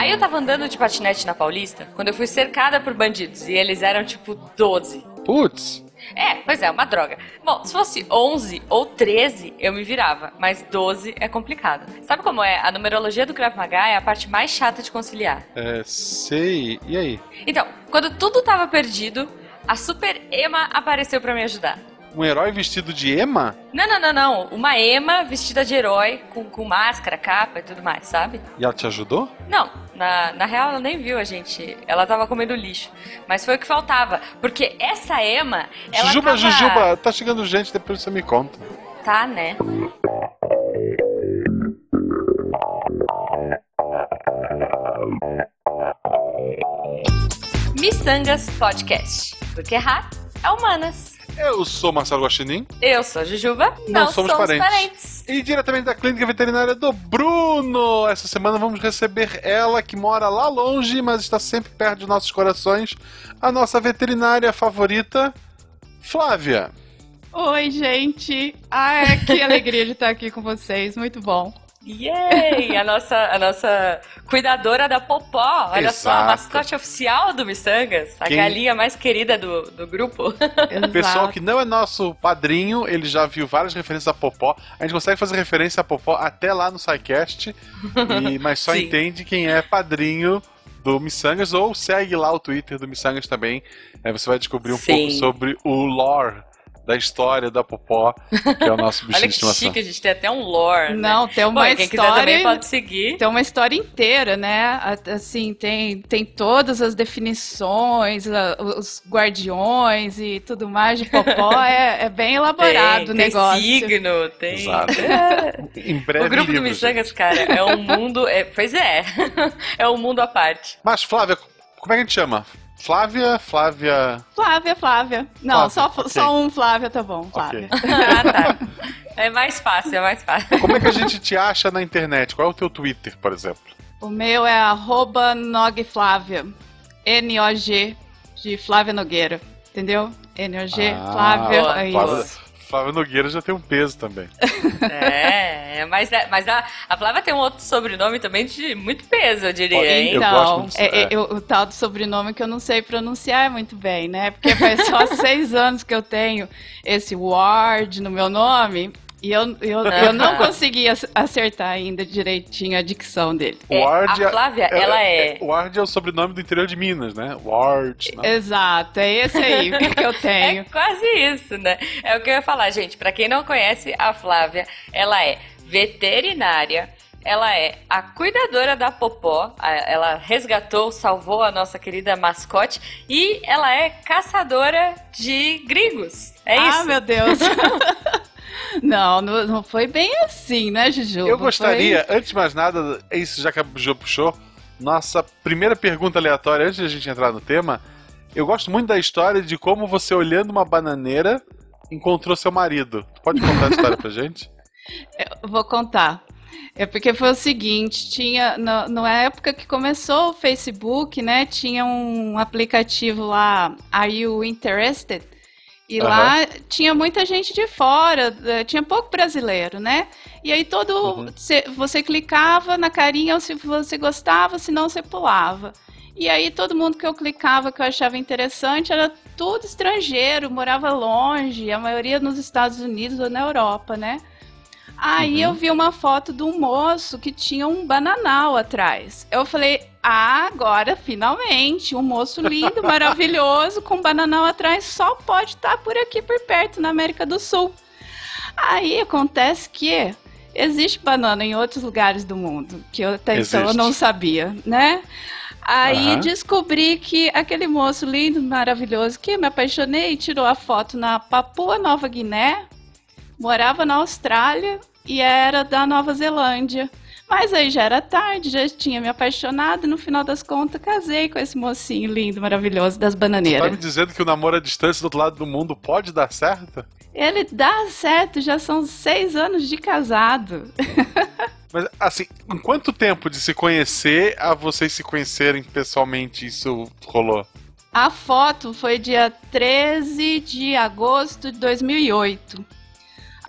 Aí eu tava andando de patinete na Paulista, quando eu fui cercada por bandidos, e eles eram tipo 12. Putz. É, pois é, uma droga. Bom, se fosse 11 ou 13, eu me virava, mas 12 é complicado. Sabe como é? A numerologia do Krav Maga é a parte mais chata de conciliar. É, sei. E aí? Então, quando tudo tava perdido, a Super Ema apareceu para me ajudar. Um herói vestido de ema? Não, não, não, não. Uma ema vestida de herói, com, com máscara, capa e tudo mais, sabe? E ela te ajudou? Não, na, na real ela nem viu a gente. Ela tava comendo lixo. Mas foi o que faltava. Porque essa ema. Ela Jujuba, tava... Jujuba, tá chegando gente, depois você me conta. Tá, né? Missangas Podcast. Porque errar é humanas. Eu sou Marcelo Guaxinim. Eu sou a Jujuba. Não, somos parentes. E diretamente da clínica veterinária do Bruno. Essa semana vamos receber ela que mora lá longe, mas está sempre perto de nossos corações. A nossa veterinária favorita, Flávia. Oi, gente. Ah, que alegria de estar aqui com vocês. Muito bom. Yay! A nossa, a nossa cuidadora da Popó. Olha só, a Exato. mascote oficial do Missangas. A Quem- galinha mais querida do, do grupo. O pessoal que não é nosso padrinho, ele já viu várias referências a Popó. A gente consegue fazer referência a Popó até lá no SciCast, e- mas só Sim. entende quem é padrinho do Missangas, ou segue lá o Twitter do Missangas também. Aí você vai descobrir um Sim. pouco sobre o lore da história da Popó, que é o nosso bichinho Olha que estimação. chique, a gente tem até um lore. né? Não, tem uma Bom, e quem quiser história. também pode seguir. Tem uma história inteira, né? Assim, tem, tem todas as definições, os guardiões e tudo mais de Popó. é, é bem elaborado tem, o negócio. Tem signo, tem. Exato. Em breve O grupo do livros, Missangas, cara, é um mundo. é- pois é. é um mundo à parte. Mas, Flávia, como é que a gente chama? Flávia, Flávia. Flávia, Flávia. Não, Flávia, só, ok. só um Flávia tá bom, Flávia. Ah, tá. É mais fácil, é mais fácil. Como é que a gente te acha na internet? Qual é o teu Twitter, por exemplo? O meu é arroba nogflávia. N-O-G de Flávia Nogueira. Entendeu? N-O-G, Ah, Flávia. boa, é isso. Flávia Nogueira já tem um peso também. É, mas, é- mas a, a Flávia tem um outro sobrenome também de muito peso, eu diria, hein? Eu gosto Então, muito disso, é- é- é. eu- o tal do sobrenome que eu não sei pronunciar muito bem, né? Porque faz só seis anos que eu tenho esse Ward no meu nome e eu, eu, eu não consegui ac- acertar ainda direitinho a dicção dele. É, Ward a Flávia, ela é- Ward é o sobrenome do interior de Minas, né? Ward. né? Exato, é esse aí que eu É tenho. quase isso, né? É o que eu ia falar, gente. Pra quem não conhece a Flávia, ela é veterinária. Ela é a cuidadora da Popó. Ela resgatou, salvou a nossa querida mascote. E ela é caçadora de gringos. É ah, isso? meu Deus. Não, não, não foi bem assim, né, Juju? Eu gostaria, antes de mais nada, é isso já que a Jo puxou, nossa primeira pergunta aleatória, antes de a gente entrar no tema, eu gosto muito da história de como você, olhando uma bananeira, encontrou seu marido. Tu pode contar a história pra gente? Eu vou contar. É porque foi o seguinte, tinha na, na época que começou o Facebook, né, tinha um aplicativo lá, Are You Interested? E Aham. lá tinha muita gente de fora, eh, tinha pouco brasileiro, né? E aí todo Uhum. cê- você clicava na carinha se você gostava, se não você pulava. E aí todo mundo que eu clicava que eu achava interessante era tudo estrangeiro, morava longe, a maioria nos Estados Unidos ou na Europa, né? Aí Uhum. eu vi uma foto de um moço que tinha um bananal atrás. Eu falei, ah, agora finalmente, um moço lindo, maravilhoso, com um bananal atrás, só pode estar por aqui por perto, na América do Sul. Aí acontece que existe banana em outros lugares do mundo, que eu até então eu Existe. não sabia, né? Aí Aham. descobri que aquele moço lindo, maravilhoso, que me apaixonei, tirou a foto na Papua Nova Guiné, morava na Austrália e era da Nova Zelândia. Mas aí já era tarde, já tinha me apaixonado e no final das contas casei com esse mocinho lindo, maravilhoso das Tá bananeiras. me dizendo que o namoro à distância do outro lado do mundo pode dar certo? Ele dá certo, já são seis anos de casado. Mas, assim, em quanto tempo de se conhecer a vocês se conhecerem pessoalmente isso rolou? A foto foi dia 13 de agosto de 2008.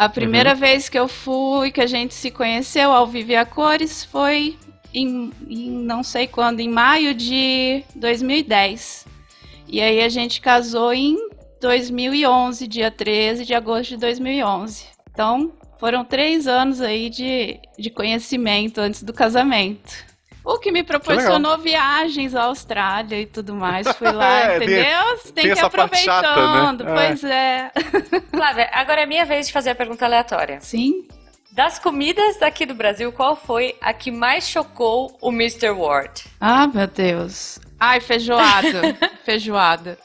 A primeira vez que eu fui, que a gente se conheceu ao vivo e a cores, foi em, em não sei quando, em maio de 2010. E aí a gente casou em 2011, dia 13 de agosto de 2011. Então, foram três anos aí de, de conhecimento antes do casamento. O que me proporcionou que viagens à Austrália e tudo mais. Fui lá, é, entendeu? Tem, tem, tem que ir aproveitando. Chata, né? Pois é. Flávia, agora é minha vez de fazer a pergunta aleatória. Sim. Das comidas daqui do Brasil, qual foi a que mais chocou o Mr. Ward? Ah, meu Deus. Ai, feijoada. feijoada.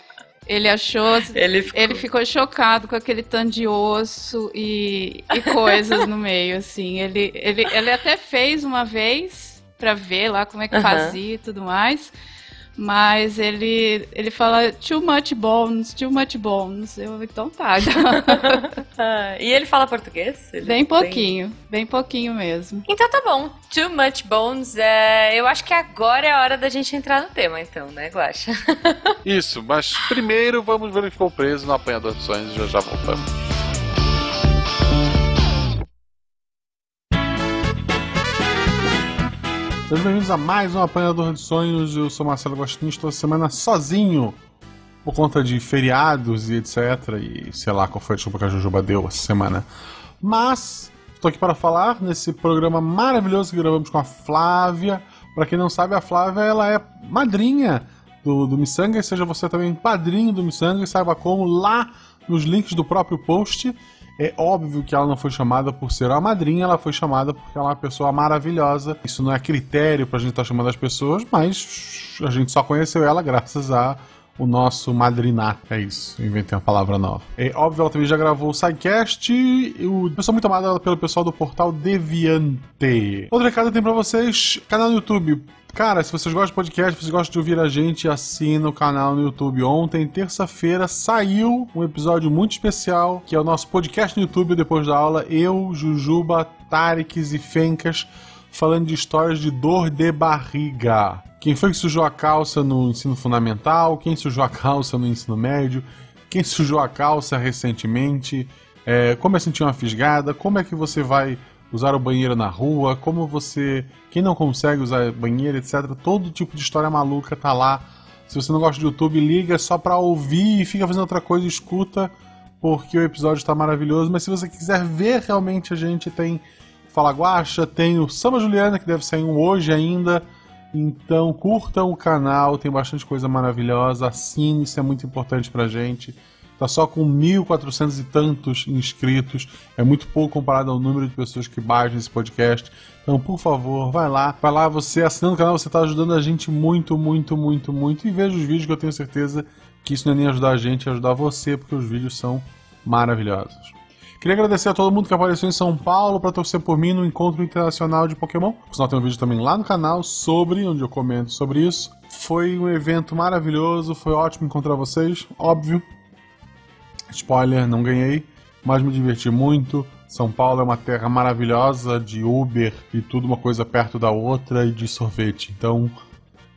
Ele achou. Ele ficou... ele ficou... chocado com aquele tanto de osso e, e coisas no meio, assim. Ele, ele, ele até fez uma vez para ver lá como é que fazia e tudo mais. Mas ele, ele fala too much bones, too much bones. Eu, então tá. ah, e ele fala português? Ele bem pouquinho, tem... bem pouquinho mesmo. Então tá bom. Too much bones. É, eu acho que agora é a hora da gente entrar no tema, então, né, Guaxa? Isso, mas primeiro vamos ver ele ficou preso no apanhador de sonhos e já já voltamos. Sejam bem-vindos a mais um Apanhador de Sonhos. Eu sou Marcelo Agostinho, estou semana sozinho por conta de feriados e etc. E sei lá qual foi a desculpa que a Jujuba deu essa semana. Mas estou aqui para falar nesse programa maravilhoso que gravamos com a Flávia. Para quem não sabe, a Flávia ela é madrinha do, do Missanga. Seja você também padrinho do Missanga e saiba como lá nos links do próprio post. É óbvio que ela não foi chamada por ser uma madrinha, ela foi chamada porque ela é uma pessoa maravilhosa. Isso não é critério pra gente estar tá chamando as pessoas, mas a gente só conheceu ela graças a o nosso madrinato. É isso, inventei uma palavra nova. É óbvio, ela também já gravou o SciCast, o pessoa muito amada pelo pessoal do portal Deviante. Outro recado eu tenho pra vocês: canal no YouTube. Cara, se vocês gostam de podcast, se vocês gostam de ouvir a gente, assina o canal no YouTube. Ontem, terça-feira, saiu um episódio muito especial, que é o nosso podcast no YouTube depois da aula. Eu, Jujuba, Tareks e Fencas falando de histórias de dor de barriga. Quem foi que sujou a calça no ensino fundamental? Quem sujou a calça no ensino médio? Quem sujou a calça recentemente? É, como é sentir uma fisgada? Como é que você vai usar o banheiro na rua? Como você. Quem não consegue usar banheiro, etc. Todo tipo de história maluca tá lá. Se você não gosta de YouTube, liga só pra ouvir e fica fazendo outra coisa, escuta, porque o episódio está maravilhoso. Mas se você quiser ver realmente, a gente tem Fala Guacha, tem o Sama Juliana, que deve sair um hoje ainda. Então curtam o canal, tem bastante coisa maravilhosa. Assine, isso é muito importante pra gente. Tá só com 1.400 e tantos inscritos. É muito pouco comparado ao número de pessoas que baixam esse podcast. Então, por favor, vai lá. Vai lá, você assinando o canal, você está ajudando a gente muito, muito, muito, muito. E veja os vídeos que eu tenho certeza que isso não é nem ajudar a gente, é ajudar você, porque os vídeos são maravilhosos. Queria agradecer a todo mundo que apareceu em São Paulo para torcer por mim no Encontro Internacional de Pokémon. Por sinal, tem um vídeo também lá no canal sobre, onde eu comento sobre isso. Foi um evento maravilhoso, foi ótimo encontrar vocês, óbvio. Spoiler, não ganhei, mas me diverti muito. São Paulo é uma terra maravilhosa de Uber e tudo uma coisa perto da outra e de sorvete. Então,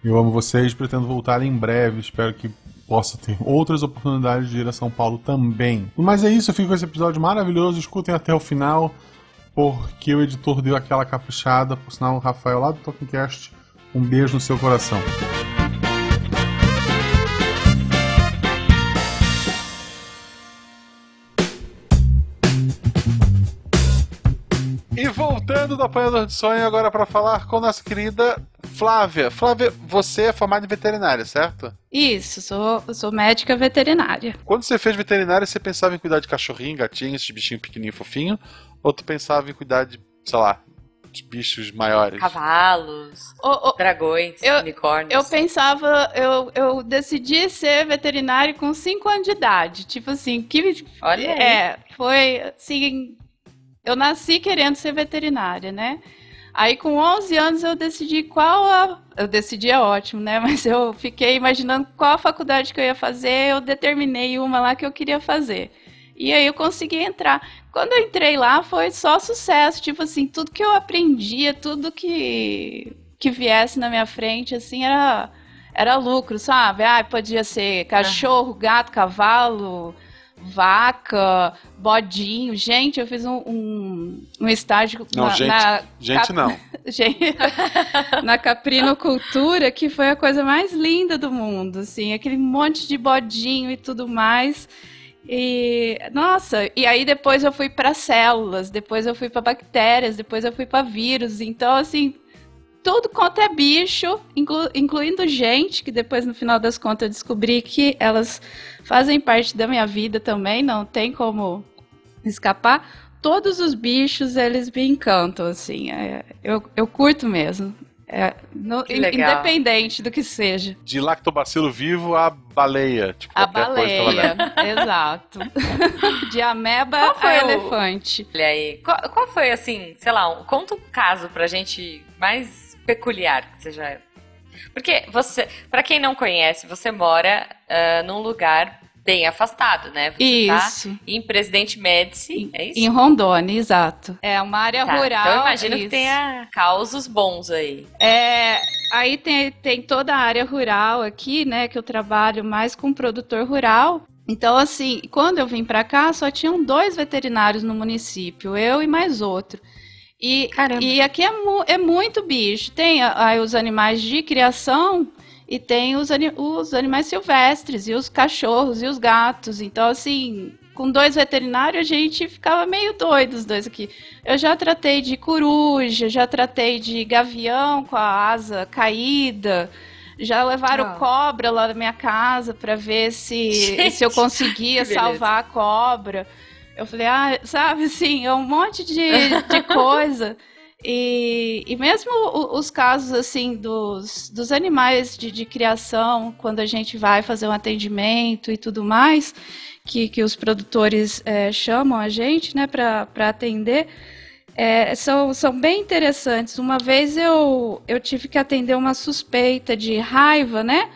eu amo vocês, pretendo voltar em breve. Espero que possa ter outras oportunidades de ir a São Paulo também. Mas é isso, eu fico com esse episódio maravilhoso. Escutem até o final, porque o editor deu aquela caprichada. Por sinal, o Rafael lá do Talkingcast, um beijo no seu coração. Voltando do Apanhador de Sonho agora para falar com nossa querida Flávia. Flávia, você é formada em veterinária, certo? Isso, sou, sou médica veterinária. Quando você fez veterinária, você pensava em cuidar de cachorrinho, gatinho, esses bichinhos pequenininho fofinho? Ou tu pensava em cuidar de, sei lá, de bichos maiores? Cavalos, oh, oh, dragões, eu, unicórnios. Eu pensava, eu, eu decidi ser veterinário com 5 anos de idade. Tipo assim, que. Olha. É, foi assim eu nasci querendo ser veterinária, né? Aí com 11 anos eu decidi qual a... Eu decidi é ótimo, né? Mas eu fiquei imaginando qual a faculdade que eu ia fazer, eu determinei uma lá que eu queria fazer. E aí eu consegui entrar. Quando eu entrei lá foi só sucesso, tipo assim, tudo que eu aprendia, tudo que que viesse na minha frente, assim, era era lucro, sabe? Ah, podia ser cachorro, gato, cavalo, vaca, bodinho. Gente, eu fiz um, um, um estágio não, na, gente, na gente cap... não. na caprinocultura, que foi a coisa mais linda do mundo, assim, aquele monte de bodinho e tudo mais. E nossa, e aí depois eu fui para células, depois eu fui para bactérias, depois eu fui para vírus. Então assim, tudo quanto é bicho, inclu, incluindo gente, que depois no final das contas eu descobri que elas fazem parte da minha vida também, não tem como escapar. Todos os bichos, eles me encantam, assim, é, eu, eu curto mesmo. É, no, independente do que seja. De lactobacilo vivo a baleia. Tipo, a baleia, exato. De ameba a elefante. Olha aí. Qual, qual, foi, assim, sei lá, um, conta um caso pra gente mais peculiar que seja. Porque você, para quem não conhece, você mora uh, num lugar bem afastado, né? Você tá isso. Tá em Presidente Médici, é isso? Em Rondônia, exato. É uma área tá, rural. Então eu imagino isso. que tenha causos bons aí. É, aí tem, tem toda a área rural aqui, né? Que eu trabalho mais com produtor rural. Então, assim, quando eu vim para cá, só tinham dois veterinários no município, eu e mais outro. E, e aqui é, mu é muito bicho. Tem aí os animais de criação e tem os, os animais silvestres, e os cachorros, e os gatos. Então, assim, com dois veterinários, a gente ficava meio doido os dois aqui. Eu já tratei de coruja, já tratei de gavião com a asa caída. Já levaram ah. cobra lá na minha casa para ver se, se eu conseguia salvar a cobra. Eu falei, ah, sabe, assim, é um monte de, de coisa. E, e mesmo os casos, assim, dos, dos animais de, de criação, quando a gente vai fazer um atendimento e tudo mais, que, que os produtores é, chamam a gente, né, para atender, é, são, são bem interessantes. Uma vez eu, eu tive que atender uma suspeita de raiva, né?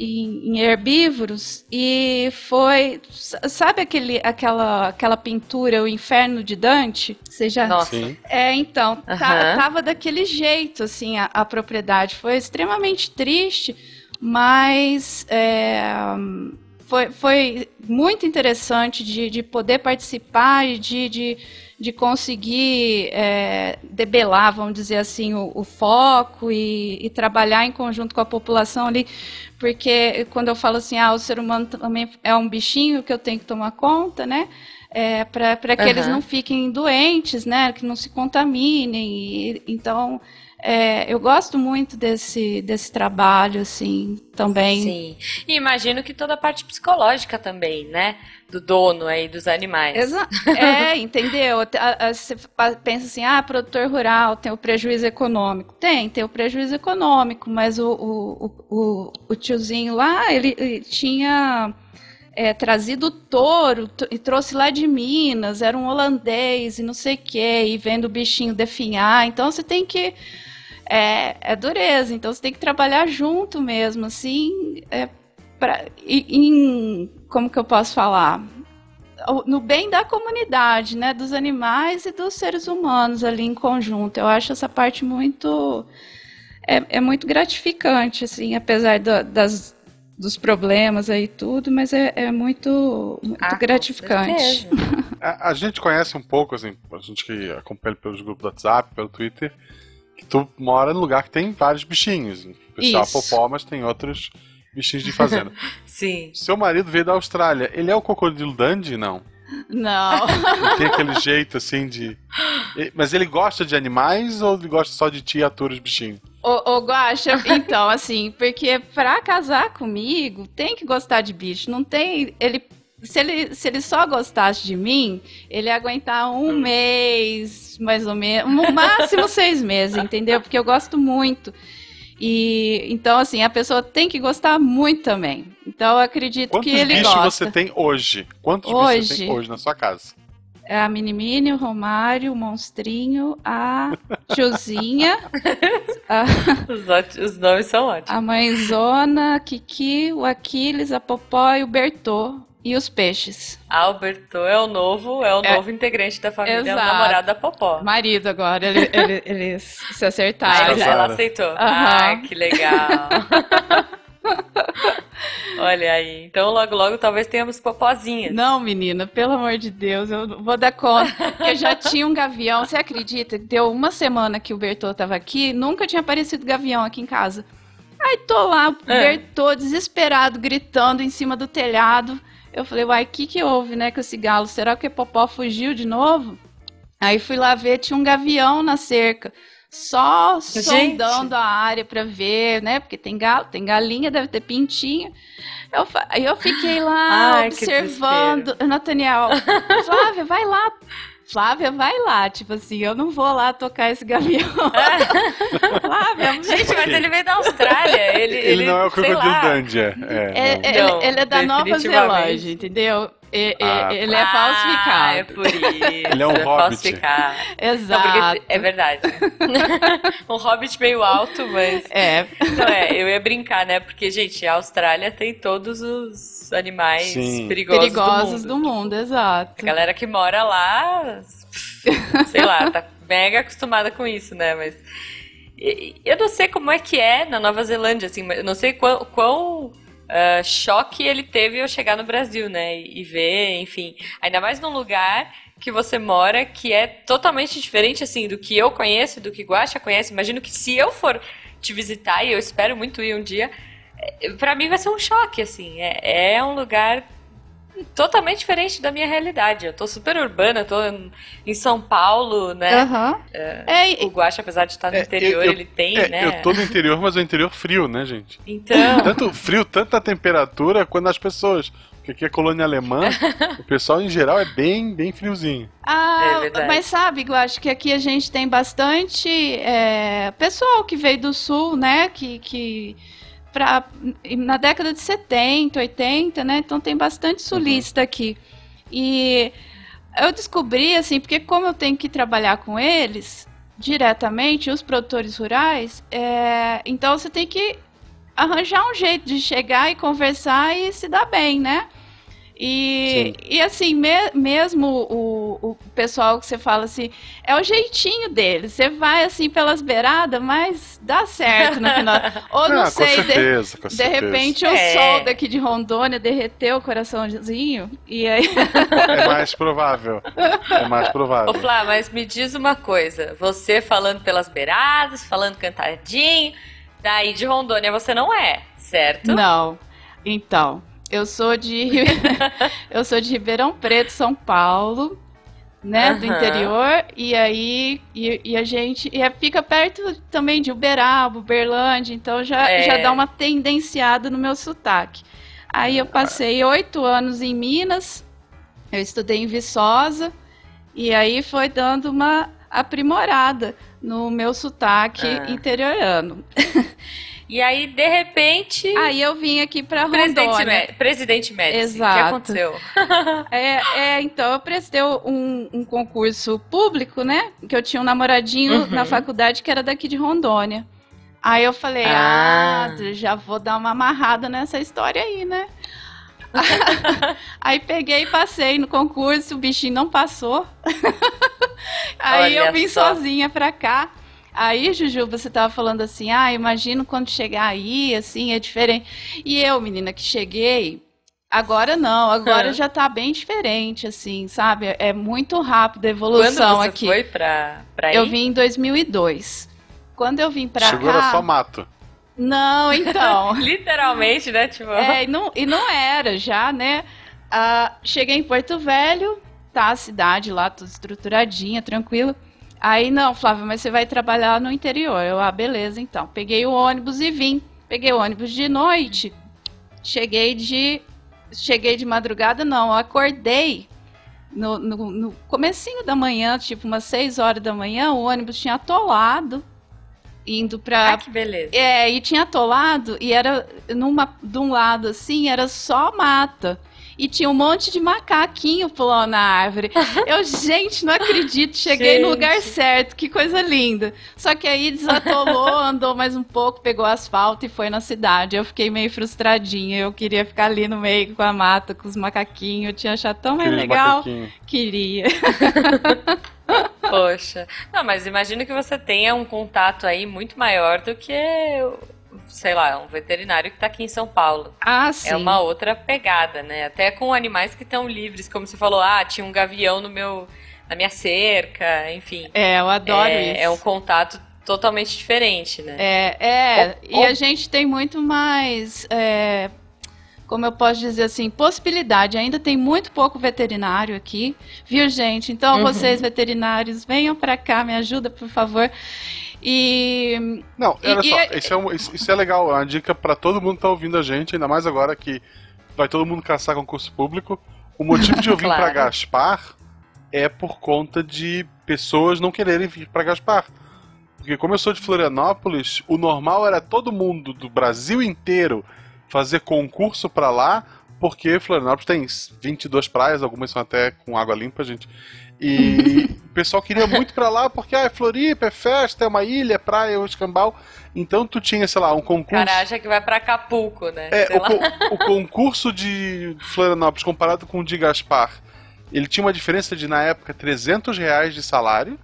Em, em, herbívoros e foi sabe aquele aquela aquela pintura o Inferno de Dante você já Nossa. é então uhum. tá, tava daquele jeito assim a, a, propriedade foi extremamente triste mas é, foi, foi muito interessante de, de poder participar e de, de de conseguir é, debelar, vamos dizer assim, o, o foco e, e, trabalhar em conjunto com a população ali, porque quando eu falo assim, ah, o ser humano também é um bichinho que eu tenho que tomar conta, né? É, para que uhum. eles não fiquem doentes, né? Que não se contaminem. E, então, é, eu gosto muito desse, desse trabalho, assim, também. Sim. E imagino que toda a parte psicológica também, né? Do dono aí dos animais. Exa é, entendeu? Você pensa assim, ah, produtor rural tem o prejuízo econômico. Tem, tem o prejuízo econômico, mas o, o, o, o tiozinho lá, ele, ele tinha. É, trazido touro e trouxe lá de Minas, era um holandês e não sei o que, e vendo o bichinho definhar. Então você tem que é, é dureza. Então você tem que trabalhar junto mesmo, assim, é, pra, em, como que eu posso falar? No bem da comunidade, né? Dos animais e dos seres humanos ali em conjunto. Eu acho essa parte muito. É, é muito gratificante, assim, apesar do, das, dos problemas aí tudo, mas é, é muito, muito ah, gratificante. A, a, gente conhece um pouco, assim, a gente que acompanha pelos grupos do WhatsApp, pelo Twitter, que tu mora num lugar que tem vários bichinhos. Pessoal Isso. popó, mas tem outros bichinhos de fazenda. Sim. Seu marido veio da Austrália. Ele é o crocodilo Dandy? Não. Não. Ele tem aquele jeito assim de. Mas ele gosta de animais ou ele gosta só de ti e os bichinhos? Ô, ô Guaxa, então, assim, porque pra casar comigo tem que gostar de bicho. Não tem. Ele se ele, se ele só gostasse de mim, ele ia aguentar um hum. mês, mais ou menos, no máximo seis meses, entendeu? Porque eu gosto muito. E então, assim, a pessoa tem que gostar muito também. Então, eu acredito Quantos que ele bichos gosta. você tem hoje? Quantos hoje, bichos você tem hoje na sua casa? É a Mini Mini, o Romário, o Monstrinho, a Tiozinha. a... Os, os, nomes são ótimos. A Mãezona, a Kiki, o Aquiles, a Popó e o Bertô. E os peixes. Alberto é o novo, é o é, novo integrante da família, exato. é o namorado da Popó. Marido agora, ele, ele, eles se acertaram. ela aceitou. Uhum. Ah, que legal. Olha aí. Então logo logo talvez tenhamos popozinhas. Não, menina, pelo amor de Deus, eu não vou dar conta. Eu já tinha um gavião, você acredita? Deu uma semana que o Bertô tava aqui, nunca tinha aparecido gavião aqui em casa. Aí tô lá, o É. Bertô desesperado, gritando em cima do telhado. Eu falei, uai, o que que houve, né, com esse galo? Será que o Popó fugiu de novo? Aí fui lá ver, tinha um gavião na cerca. Só Gente. sondando a área pra ver, né? Porque tem galo, tem galinha, deve ter pintinho. Eu, eu fiquei lá Ai, observando. Nathaniel, Flávia, vai lá. Flávia, vai lá. Tipo assim, eu não vou lá tocar esse gavião. Flávia, Gente, mas ele veio da Austrália. Ele, Ele, não é o crocodilo. Dandy, é. é, É, ele, ele é da Nova. Zelândia, entendeu? E- Ah, ele é Ah, falsificado. é por isso. Ele é um hobbit. falsificado. Não, Exato. porque é verdade. um hobbit meio alto, mas. É, Não é, eu ia brincar, né? Porque, gente, a Austrália tem todos os animais Sim. perigosos, perigosos do mundo. do mundo, exato. A galera que mora lá, sei lá, tá mega acostumada com isso, né? Mas eu não sei como é que é na Nova Zelândia, assim, mas eu não sei quão, quão, ah, choque ele teve ao chegar no Brasil, né? E, ver, enfim, ainda mais num lugar que você mora que é totalmente diferente, assim, do que eu conheço, do que Guaxa conhece. Imagino que se eu for te visitar, e eu espero muito ir um dia, eh, pra mim vai ser um choque, assim. É, é um lugar totalmente diferente da minha realidade. Eu tô super urbana, tô em São Paulo, né? Aham. É, O Guaxa, apesar de estar no É, interior, eu- ele tem, É, né? Eu tô no interior, mas é um interior frio, né, gente? Então, Tanto frio, tanto a temperatura quanto as pessoas. Porque aqui é colônia alemã, o pessoal em geral é bem, bem friozinho. Ah, É mas sabe, eu acho que aqui a gente tem bastante é, pessoal que veio do sul, né? Que, que pra, na década de 70, 80, né? Então tem bastante sulista aqui. E eu descobri, assim, porque como eu tenho que trabalhar com eles diretamente, os produtores rurais, é, então você tem que arranjar um jeito de chegar e conversar e se dar bem, né? E, e assim, me- mesmo o, o pessoal que você fala assim, é o jeitinho deles. Você vai assim pelas beiradas, mas dá certo no final. Ou não ah, com sei, de, certeza, com de certeza. repente o É. sol daqui de Rondônia derreteu o coraçãozinho. E aí. É mais provável. É mais provável. ô Flá, mas me diz uma coisa. Você falando pelas beiradas, falando cantadinho, daí de Rondônia você não é, certo? Não. Então, eu sou de eu sou de Ribeirão Preto, São Paulo, né, do Aham. interior, e aí e, e a gente e é- fica perto também de Uberaba, Uberlândia, então já É. já dá uma tendenciada no meu sotaque. Aí eu passei oito anos em Minas, eu estudei em Viçosa, e aí foi dando uma aprimorada no meu sotaque Ah. interiorano. E aí, de repente, Aí eu vim aqui pra presidente, Rondônia. Mé- presidente Médici, o que Exato. aconteceu? É, é, então eu prestei um, um concurso público, né? Que eu tinha um namoradinho Uhum. na faculdade que era daqui de Rondônia. Aí eu falei, Ah. ah, já vou dar uma amarrada nessa história aí, né? aí peguei e passei no concurso, o bichinho não passou. aí Olha eu vim só. sozinha pra cá. Aí, Juju, você tava falando assim, ah, imagino quando chegar aí, assim, é diferente. E eu, menina, que cheguei, agora não, agora já tá bem diferente, assim, sabe? É muito rápido a Quando evolução você aqui. foi pra, pra aí? Eu vim em 2002. Quando eu vim pra Chegou cá... era só mato. Não, então... Literalmente, né? Tipo, É, e não, e não era já, né? Ah, cheguei em Porto Velho, tá a cidade lá, tudo estruturadinha, tranquilo. Aí, não, Flávia, mas você vai trabalhar no interior. Eu, ah, beleza, então. Peguei o ônibus e vim. Peguei o ônibus de noite. Cheguei de. Cheguei de madrugada, não. Acordei no, no, no comecinho da manhã, tipo umas 6 horas da manhã, o ônibus tinha atolado, indo pra, ah, que beleza. é, e tinha atolado e era numa, de um lado assim, era só mata. E tinha um monte de macaquinho pulando na árvore. Eu, gente, não acredito, cheguei no Gente. lugar certo, que coisa linda. Só que aí desatolou, andou mais um pouco, pegou asfalto e foi na cidade. Eu fiquei meio frustradinha. Eu queria ficar ali no meio com a mata, com os macaquinhos. Eu tinha achado tão mais legal. macaquinho. Queria. Poxa. Não, mas imagino que você tenha um contato aí muito maior do que sei lá, um veterinário que está aqui em São Paulo. Ah, sim. É uma outra pegada, né? Até com animais que estão livres, como você falou, ah, tinha um gavião no meu, na minha cerca, enfim. É, eu adoro é, isso. É um contato totalmente diferente, né? É, é. E a gente tem muito mais. É, como eu posso dizer assim, possibilidade. Ainda tem muito pouco veterinário aqui, viu, gente? Então, uhum. vocês veterinários, venham para cá, me ajuda, por favor. E. Não, olha e, só, e... Isso, é um, isso, é legal, é uma dica para todo mundo que tá ouvindo a gente, ainda mais agora que vai todo mundo caçar concurso público. O motivo de eu vir claro. para Gaspar é por conta de pessoas não quererem vir para Gaspar. Porque como eu sou de Florianópolis, o normal era todo mundo do Brasil inteiro fazer concurso para lá, porque Florianópolis tem 22 praias, algumas são até com água limpa, gente. E o pessoal queria muito para lá porque ah, é Floripa, é festa, é uma ilha, é praia, é o escambau. Então tu tinha, sei lá, um concurso. Cara, acha que vai para Acapulco, né? É, o, co o, concurso de Florianópolis comparado com o de Gaspar, ele tinha uma diferença de, na época, 300 reais de salário.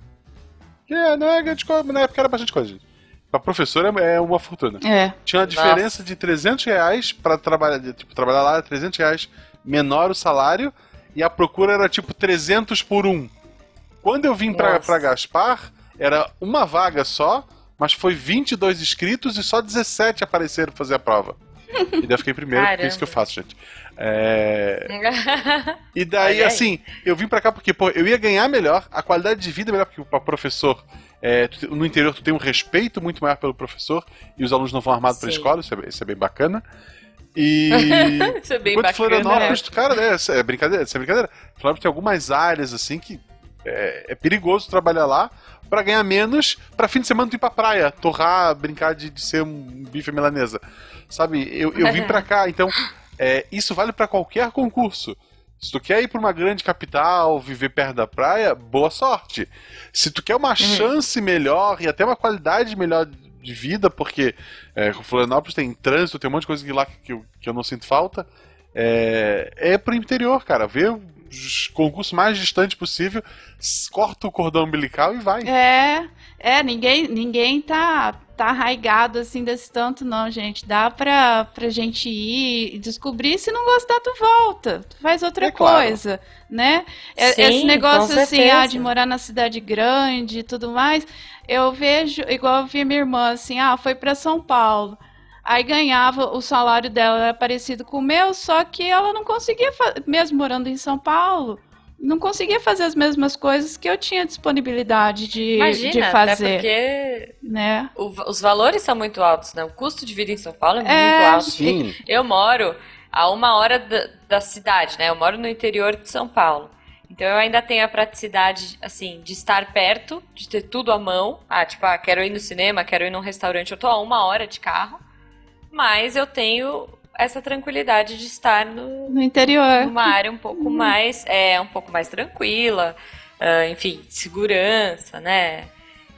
Que é, não é grande coisa, na época era bastante coisa, gente. Pra professora é uma fortuna. É. Tinha uma diferença Nossa. de 300 reais pra trabalhar, tipo, trabalhar lá, 300 reais menor o salário, e a procura era tipo 300 por um. Quando eu vim pra, pra Gaspar, era uma vaga só, mas foi 22 inscritos e só 17 apareceram fazer a prova. E daí eu fiquei primeiro, porque é isso que eu faço, gente. É... e daí, assim, eu vim pra cá porque, pô, eu ia ganhar melhor, a qualidade de vida é melhor, porque o professor é, no interior tu tem um respeito muito maior pelo professor e os alunos não vão armados para a escola, isso é, isso é, bem bacana. E. isso é bem bacana. Florianópolis, né? cara, é, é brincadeira, isso é brincadeira. Florianópolis tem algumas áreas assim que é, é perigoso trabalhar lá para ganhar menos, para fim de semana tu ir pra praia, torrar, brincar de, de ser um bife milanesa. Sabe? Eu, eu vim pra cá, então é, isso vale para qualquer concurso. Se tu quer ir para uma grande capital, viver perto da praia, boa sorte. Se tu quer uma uhum. chance melhor e até uma qualidade melhor de vida, porque é, Florianópolis tem trânsito, tem um monte de coisa lá que, eu, que eu não sinto falta, é, é pro interior, cara. Vê os concursos mais distantes possível, corta o cordão umbilical e vai. É, é, ninguém, ninguém tá, tá arraigado assim desse tanto, não, gente. Dá pra, pra gente ir e descobrir. Se não gostar, tu volta. Tu faz outra é coisa, claro. né? É, Sim, Esse negócio assim, ah, de morar na cidade grande e tudo mais. Eu vejo, igual eu vi minha irmã, assim, ah, foi para São Paulo. Aí ganhava, o salário dela era parecido com o meu, só que ela não conseguia, mesmo morando em São Paulo, não conseguia fazer as mesmas coisas que eu tinha disponibilidade de, Imagina, de fazer. porque né? O, os valores são muito altos, né? O custo de vida em São Paulo é, é muito alto. Sim. Eu moro a uma hora da, da cidade, né? Eu moro no interior de São Paulo. Então eu ainda tenho a praticidade, assim, de estar perto, de ter tudo à mão. Ah, tipo, ah, quero ir no cinema, quero ir num restaurante, eu tô a uma hora de carro mas eu tenho essa tranquilidade de estar no, no interior, numa área um pouco mais, é, um pouco mais tranquila, uh, enfim, segurança, né?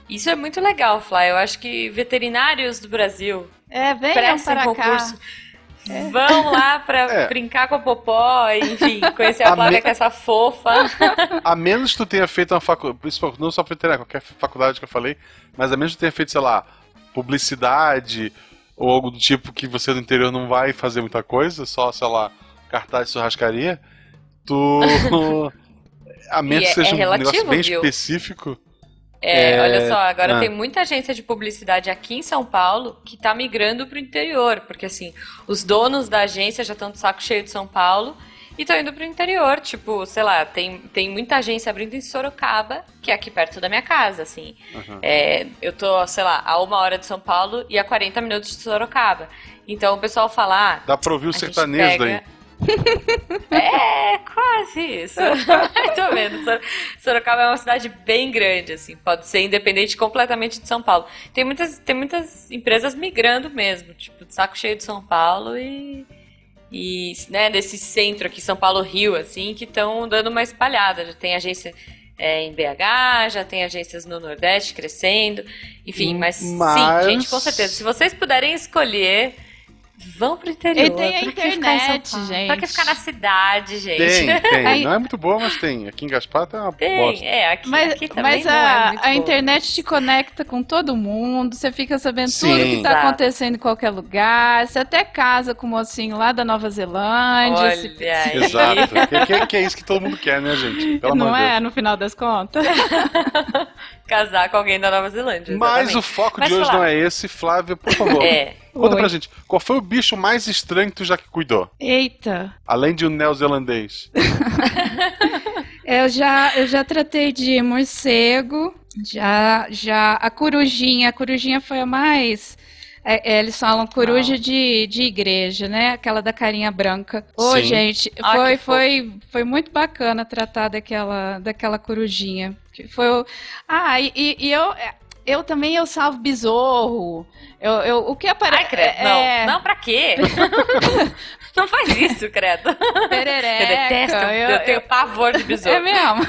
Isso é muito legal, Fly. Eu acho que veterinários do Brasil é, para concurso. Cá. É. Vão lá pra é. brincar com a Popó, enfim, conhecer a, a Flávia me... com essa fofa. A menos que tu tenha feito uma faculdade, não só veterinária, qualquer faculdade que eu falei, mas a menos que tu tenha feito, sei lá, publicidade ou algo do tipo que você no interior não vai fazer muita coisa, só, sei lá, cartaz de churrascaria, tu. a menos que é, seja é relativo, um negócio bem viu? específico. É, é, olha só, agora ah. tem muita agência de publicidade aqui em São Paulo que está migrando para o interior, porque assim, os donos da agência já estão de saco cheio de São Paulo e estão indo para o interior, tipo, sei lá, tem, tem muita agência abrindo em Sorocaba, que é aqui perto da minha casa, assim. Uhum. É, eu tô, sei lá, a uma hora de São Paulo e a 40 minutos de Sorocaba. Então o pessoal fala. Ah, Dá para ouvir o sertanejo pega... daí. É, quase isso. Tô vendo. Sorocaba é uma cidade bem grande, assim. Pode ser independente completamente de São Paulo. Tem muitas, tem muitas empresas migrando mesmo, tipo, de saco cheio de São Paulo e e né, desse centro aqui, São Paulo Rio, assim, que estão dando uma espalhada. Já tem agência é, em BH, já tem agências no Nordeste crescendo, enfim, mas, mas, sim, gente, com certeza. Se vocês puderem escolher, Vão pro interior. E tem a Pra que ficar em São internet, gente. Pra que ficar na cidade, gente? Tem, tem. Aí- Não é muito boa, mas tem. Aqui em Gaspar tem uma Tem, bosta. é, aqui, Mas, aqui também mas não a, é muito a boa. internet te conecta com todo mundo, você fica sabendo tudo Sim. que tá Exato. acontecendo em qualquer lugar, você até casa com o mocinho lá da Nova Zelândia. Olha se- aí. Exato. que, que- que é isso que todo mundo quer, né, gente? Pelo não de Deus. é, no final das contas? Casar com alguém da Nova Zelândia. Mas o exatamente. foco Mas de hoje falar- não é esse, Flávia, por favor. É. Conta Oi. pra gente, qual foi o bicho mais estranho que tu já que cuidou? Eita. Além de um neozelandês. Eu já, eu já tratei de morcego, já, já a corujinha, a corujinha foi a mais. é, é, eles falam coruja de, de igreja, né? Aquela da carinha branca. Ô, Sim. gente, Ah, foi, foi, foi muito bacana tratar daquela, daquela corujinha. Que Foi o... Ah, e- e eu, eu também eu salvo besouro. Eu, eu, o que aparece. Ai, credo. é, Não, não, pra quê? não faz isso, credo. perereca, Eu detesto, eu, eu- tenho pavor de É besouro. mesmo?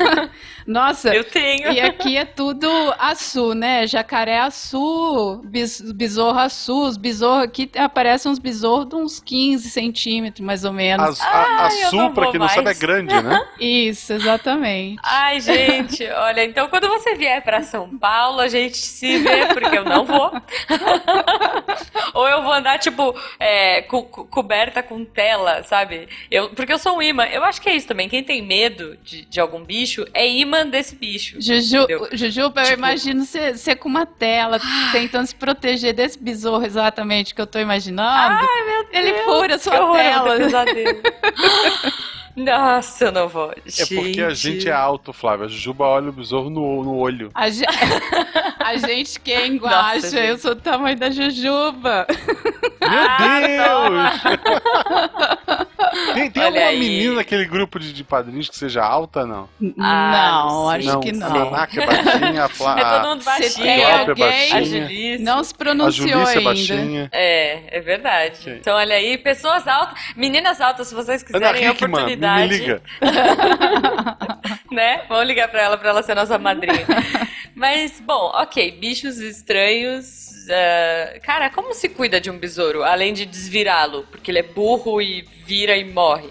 Nossa, Eu tenho. E aqui é tudo açu, né? Jacaré açu, bis, besouro açu. Os besouros aqui aparecem uns besouros de uns 15 centímetros, mais ou menos. A, a, a Ai, eu Sul, não pra quem não sabe, é grande, né? Isso, exatamente. Ai, gente, olha, então quando você vier pra São Paulo, a gente se vê, porque eu não vou. Ou eu vou andar, tipo, é, co- co- coberta com tela, sabe? Eu, porque eu sou um imã. Eu acho que é isso também. Quem tem medo de, de algum bicho é imã desse bicho. Juju, entendeu? Jujuba, eu Tipo- imagino você com uma tela tentando se proteger desse besouro exatamente que eu tô imaginando. Ai, meu Deus. Ele fura a que sua horror, Nossa, eu não vou. É porque a gente é alto, Flávia. A Jujuba olha o besouro no, no olho. A, ge- a gente que é gente. eu sou do tamanho da Jujuba. Meu Deus! Tem, tem alguma aí. menina naquele grupo de, de padrinhos que seja alta, não? Ah, não, não acho que não. A Nanaca é baixinha, a, Flá, É todo a, mundo Você baixinho. tem Flávia é alguém- A Julice. Não se a pronunciou Julícia é ainda. baixinha. É, é verdade. Ok. Então, olha aí, pessoas altas, meninas altas, se vocês Ana quiserem a Hickman, me oportunidade, liga. né? Vamos ligar pra ela pra ela ser nossa madrinha. Mas, bom, ok, bichos estranhos. Ah, cara, como se cuida de um besouro? Além de desvirá-lo, porque ele é burro e vira e morre.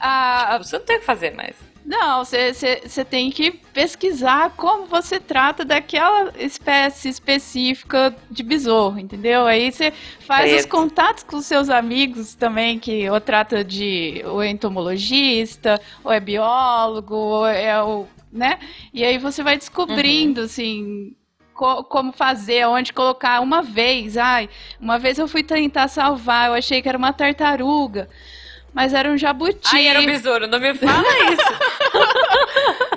Ah, Você não tem o que fazer mais. não, você tem que pesquisar como você trata daquela espécie específica de besouro, entendeu? Aí você faz os Preto. contatos com seus amigos também, que ou trata de ou é entomologista, ou é biólogo, ou é o. né? E aí você vai descobrindo, assim. Co- Como fazer, onde colocar. Uma vez, ai, uma vez eu fui tentar salvar, eu achei que era uma tartaruga, mas era um jabuti. Ai, era um besouro, não me fala isso.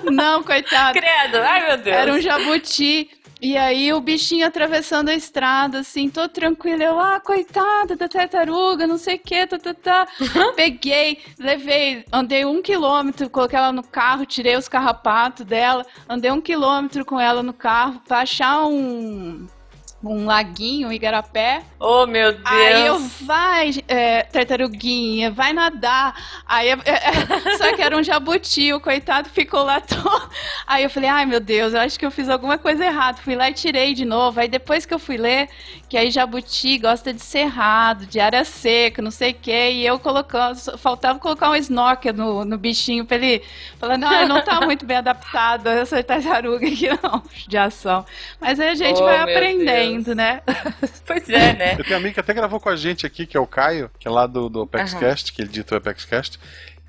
Não, coitado. Credo, ai meu Deus. Era um jabuti. E aí o bichinho atravessando a estrada, assim, todo tranquilo. Eu, ah, coitada da tartaruga, não sei o que, tá, tá, tá. Peguei, levei, andei um quilômetro, coloquei ela no carro, tirei os carrapatos dela, andei um quilômetro com ela no carro pra achar um, um laguinho, um igarapé. Oh, meu Deus. Aí eu, vai, é, tartaruguinha, vai nadar. Aí, eu- é, só que era um jabuti, o coitado ficou lá todo. Aí eu falei, ai meu Deus, eu acho que eu fiz alguma coisa errada. Fui lá e tirei de novo. Aí depois que eu fui ler, que aí jabuti gosta de cerrado, de área seca, não sei o quê. E eu colocando, faltava colocar um snorkel no, no bichinho pra ele falar, não, não tá muito bem adaptado essa tartaruga aqui não, de ação. Mas aí a gente Oh, vai aprendendo, Deus. Né? Pois é, né? Eu tenho um amigo que até gravou com a gente aqui, que é o Caio, que é lá do, do ApexCast, que ele dita o ApexCast,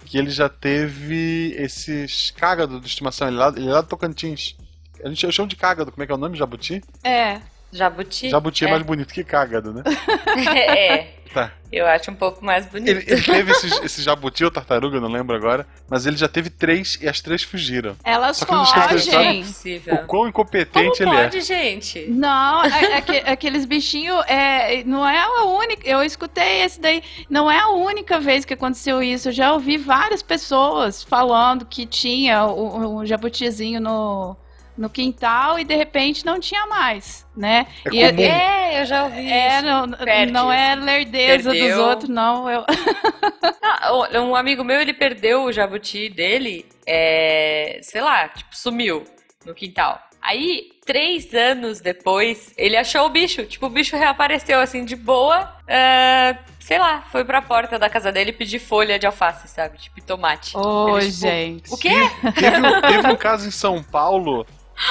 que ele já teve esses cágado de estimação, ele é lá, ele é lá do Tocantins. A gente eu chamo de cágado, como é que é o nome? Jabuti? É. Jabuti. Jabuti é, mais bonito que cágado, né? é, Tá. eu acho um pouco mais bonito. Ele, ele teve esse, esse jabuti ou tartaruga, eu não lembro agora, mas ele já teve três e as três fugiram. Elas Só é fogem. possível. O quão incompetente Como ele pode, é. gente? Não, aqueles bichinhos é, não é a única. Eu escutei esse daí. Não é a única vez que aconteceu isso. Eu já ouvi várias pessoas falando que tinha o, o jabutizinho no, no quintal e de repente não tinha mais, né? É E- comum. É, eu já ouvi É, isso. não, Perde, não é lerdeza dos Perdeu. outros, não. Eu, Ah, um amigo meu, ele perdeu o jabuti dele, é, sei lá, tipo, sumiu no quintal. Aí, três anos depois, ele achou o bicho. Tipo, o bicho reapareceu assim de boa. Uh, sei lá, foi pra porta da casa dele pedir folha de alface, sabe? Tipo, tomate. Ô, ele, tipo, gente. O quê? Teve, teve um caso em São Paulo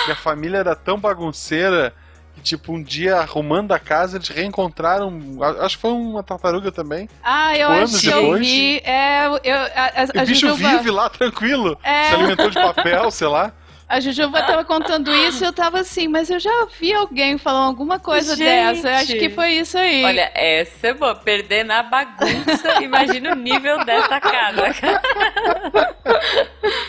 que a família era tão bagunceira que, tipo, um dia arrumando a casa, eles reencontraram. Acho que foi uma tartaruga também. Ah, eu tipo, acho que eu vi. É, eu, a, a, o bicho vive lá tranquilo. É... Se alimentou de papel, sei lá. A Jujuba tava contando isso e eu tava assim, mas eu já vi alguém falando alguma coisa Gente. dessa. Eu acho que foi isso aí. Olha, essa é boa. Perder na bagunça, imagina o nível dessa casa.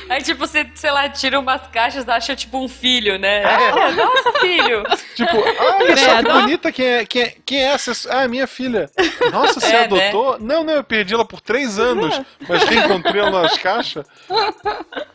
Aí, tipo, você, sei lá, tira umas caixas, acha tipo um filho, né? É. Ah, nossa, filho! Tipo, olha só que bonita, quem é, quem, é, quem é essa? Ah, é minha filha. Nossa, você é, né? adotou? Né? Não, não, eu perdi ela por três anos, mas reencontrei ela nas caixas.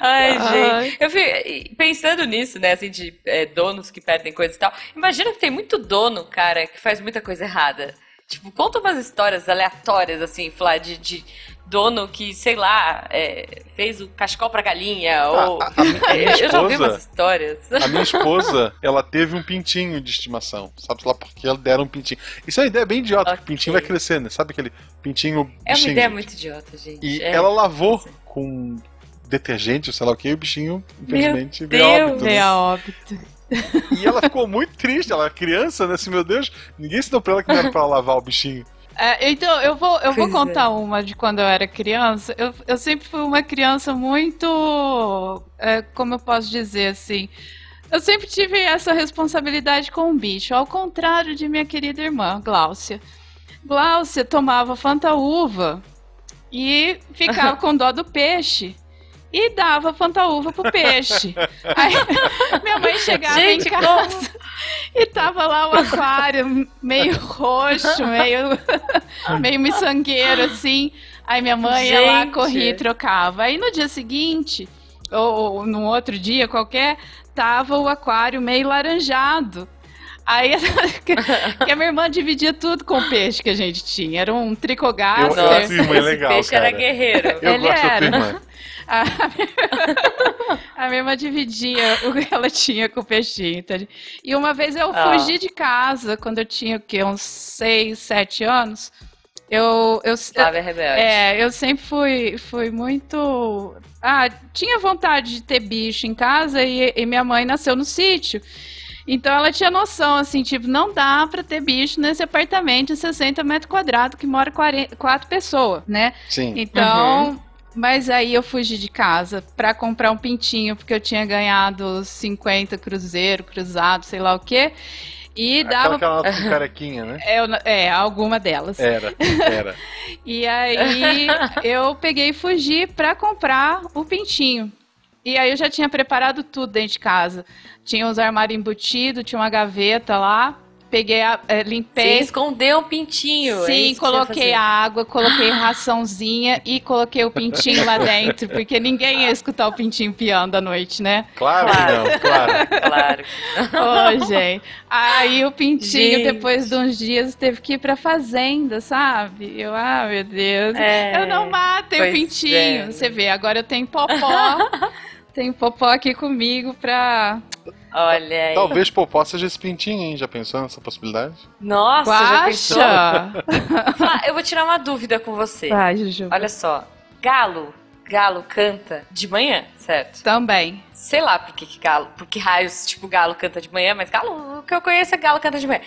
Ai, gente. Eu fico pensando nisso, né? Assim, de é, donos que perdem coisas e tal. Imagina que tem muito dono, cara, que faz muita coisa errada. Tipo, conta umas histórias aleatórias, assim, Flá, de, de dono que, sei lá, é, fez o cachecol pra galinha, ou... A, a, a esposa, eu já ouvi umas histórias. A minha esposa, ela teve um pintinho de estimação. Sabe lá porque ela deram um pintinho. Isso é uma ideia bem idiota, okay. o pintinho vai crescer, né? Sabe aquele pintinho... É uma ideia muito idiota, gente. E é, ela lavou com detergente, sei lá o que, e o bichinho, infelizmente, veio a óbito. Veio a óbito. E ela ficou muito triste, ela era criança, né? Assim, meu Deus, ninguém ensinou pra ela que não era pra lavar o bichinho. É, então, eu vou, eu vou contar é. uma de quando eu era criança. Eu, eu sempre fui uma criança muito. É, como eu posso dizer assim? Eu sempre tive essa responsabilidade com o bicho, ao contrário de minha querida irmã, Gláucia. Gláucia tomava fantaúva e ficava com dó do peixe e dava fantaúva pro peixe. Aí minha mãe chegava Gente, em casa como? e tava lá o aquário meio roxo, meio, meio miçangueiro, assim. Aí minha mãe Gente. ia lá, corria e trocava. Aí no dia seguinte, ou, ou no outro dia qualquer, tava o aquário meio laranjado. Aí que a minha irmã dividia tudo com o peixe que a gente tinha. Era um tricogaster. Eu, eu, esse legal, peixe cara. era guerreiro. Eu Ele gosto era. da tua irmã. A, a minha irmã dividia o que ela tinha com o peixinho. Tá? E uma vez eu ah. fugi de casa, quando eu tinha o quê? Uns 6, 7 anos. Eu, eu, Flávia Rebelde. É, eu sempre fui, fui muito. Ah, tinha vontade de ter bicho em casa e, e minha mãe nasceu no sítio. Então ela tinha noção, assim, tipo, não dá para ter bicho nesse apartamento de 60 metros quadrados que mora 40, quatro pessoas, né? Sim. Então, uhum. Mas aí eu fugi de casa para comprar um pintinho, porque eu tinha ganhado 50 cruzeiro, cruzado, sei lá o quê. E dava. Aquela com carequinha, né? É, é, alguma delas. Era, era. e aí eu peguei e fugi para comprar o pintinho. E aí eu já tinha preparado tudo dentro de casa. Tinha os armários embutidos, tinha uma gaveta lá peguei a, é, limpei. Você escondeu o pintinho. É Sim, é coloquei água, coloquei raçãozinha e coloquei o pintinho lá dentro, porque ninguém ia escutar o pintinho piando à noite, né? Claro, claro. não, claro. claro. Ô, gente. Aí o pintinho, gente. depois de uns dias, teve que ir pra fazenda, sabe? Eu, ah, meu Deus. É, eu não matei o pintinho. É. Você vê, agora eu tenho popó. tenho popó aqui comigo pra Olha aí. Talvez Popó seja esse pintinho, hein? Já pensou nessa possibilidade? Nossa, Guaxa. já pensou? eu vou tirar uma dúvida com você. Vai, Juju. Olha só. Galo. Galo canta de manhã, certo? Também. Sei lá por que, que galo, por que raios, tipo, galo canta de manhã, mas galo, o que eu conheço é galo canta de manhã.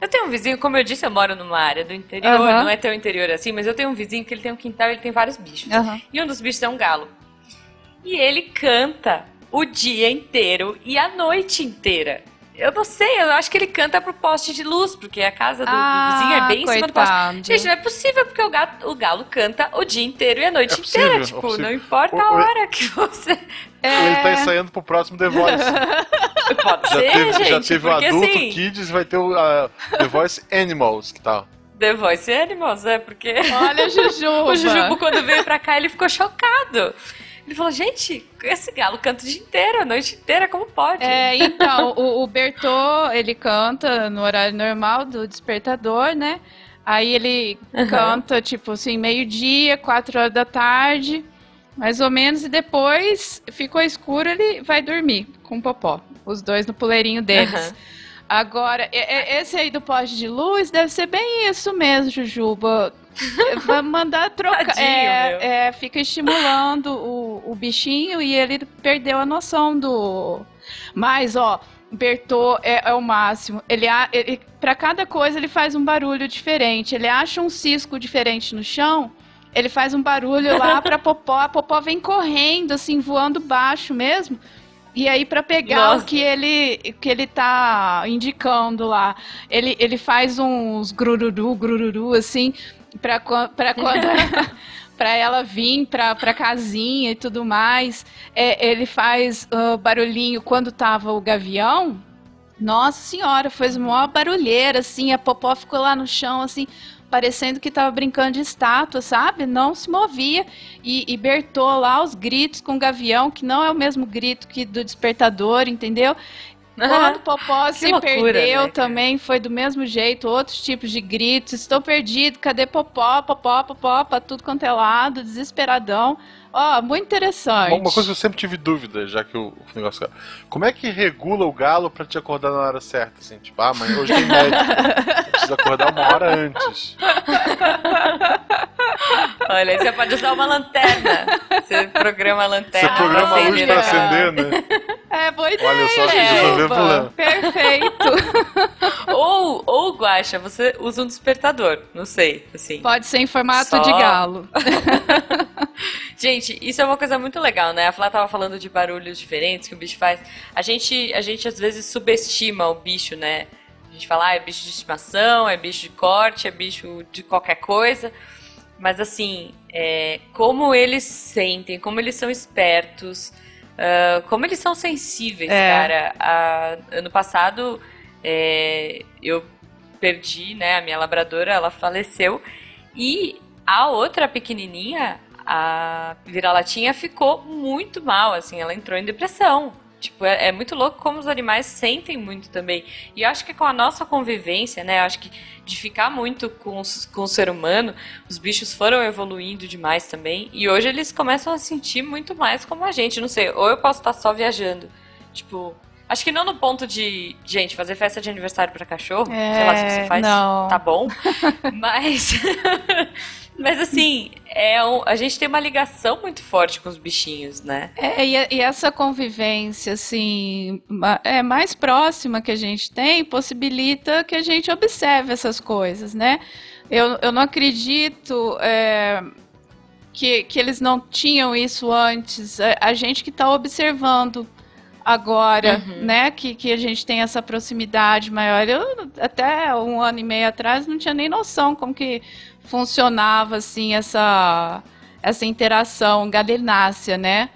Eu tenho um vizinho, como eu disse, eu moro numa área do interior, uhum. não é tão interior assim, mas eu tenho um vizinho que ele tem um quintal e ele tem vários bichos. Uhum. E um dos bichos é um galo. E ele canta o dia inteiro e a noite inteira. Eu não sei, eu acho que ele canta pro poste de luz, porque a casa do, ah, do vizinho é bem coitado. em cima do poste. Gente, não é possível, porque o, gato, o galo canta o dia inteiro e a noite é possível, inteira. Tipo, é não importa a hora que você. É... Ele tá ensaiando pro próximo The Voice. Pode já ser, teve, gente. Já teve o adulto assim... Kids, vai ter o uh, The Voice Animals, que tal? The Voice Animals, é porque. Olha, Juju. o Jujubo, quando veio pra cá, ele ficou chocado. Ele falou, gente, esse galo canta o dia inteiro, a noite inteira, como pode? É, então, o, o Bertô, ele canta no horário normal do despertador, né? Aí ele uhum. canta, tipo assim, meio-dia, quatro horas da tarde. Mais ou menos, e depois ficou escuro, ele vai dormir com o Popó. Os dois no puleirinho deles. Uhum. Agora, esse aí do poste de luz deve ser bem isso mesmo, Jujuba. Vai mandar trocar. Tadinho, é, é, fica estimulando o, o bichinho e ele perdeu a noção do. Mas, ó, Bertô é, é, o máximo. Ele, ele para cada coisa ele faz um barulho diferente. Ele acha um cisco diferente no chão, ele faz um barulho lá pra Popó. A Popó vem correndo, assim, voando baixo mesmo. E aí, para pegar Nossa. o que ele, que ele tá indicando lá, ele, ele faz uns grururu, grururu, assim, pra, pra quando. para ela vir pra, pra casinha e tudo mais. É, ele faz uh, barulhinho quando tava o gavião. Nossa senhora, fez uma barulheira, assim, a Popó ficou lá no chão, assim, parecendo que estava brincando de estátua, sabe? Não se movia. E, e Bertou lá os gritos com o gavião, que não é o mesmo grito que do despertador, entendeu? Quando o Popó se loucura, perdeu né, também foi do mesmo jeito, outros tipos de gritos. Estou perdido, cadê Popó? Popó, Popó, pra tudo quanto é lado, desesperadão. Ó, oh, muito interessante. Uma coisa que eu sempre tive dúvida, já que o, o negócio. Como é que regula o galo pra te acordar na hora certa? Assim, tipo, ah, mãe, hoje tem médico. Precisa acordar uma hora antes. Olha, você pode usar uma lanterna. Você programa a lanterna. Você programa a luz pra acender, né? É, boa ideia. Olha só, resolveu Perfeito. ou, ou, Guaxa, você usa um despertador. Não sei, assim. Pode ser em formato só... de galo. gente, isso é uma coisa muito legal, né? A Flá tava falando de barulhos diferentes que o bicho faz. A gente, a gente às vezes subestima o bicho, né? A gente fala, ah, é bicho de estimação, é bicho de corte, é bicho de qualquer coisa. Mas assim, é, como eles sentem, como eles são espertos, uh, como eles são sensíveis, é. cara. A, ano passado é, eu perdi, né, a minha labradora, ela faleceu e a outra pequenininha, a vira-latinha, ficou muito mal, assim, ela entrou em depressão. Tipo, é, é, muito louco como os animais sentem muito também. E eu acho que com a nossa convivência, né? Eu acho que de ficar muito com, os, com o ser humano, os bichos foram evoluindo demais também. E hoje eles começam a sentir muito mais como a gente. Não sei, ou eu posso estar só viajando. Tipo, Acho que não no ponto de, gente, fazer festa de aniversário para cachorro. É, sei lá se você faz. Não. Tá bom. Mas. Mas assim, é um, a gente tem uma ligação muito forte com os bichinhos, né? É, e, e, essa convivência, assim, é mais próxima que a gente tem, possibilita que a gente observe essas coisas, né? Eu, eu não acredito é, que, que eles não tinham isso antes. A, a gente que está observando agora, uhum. né, que, que a gente tem essa proximidade maior. Eu, até um ano e meio atrás, não tinha nem noção como que funcionava, assim, essa, essa interação galinácea, né?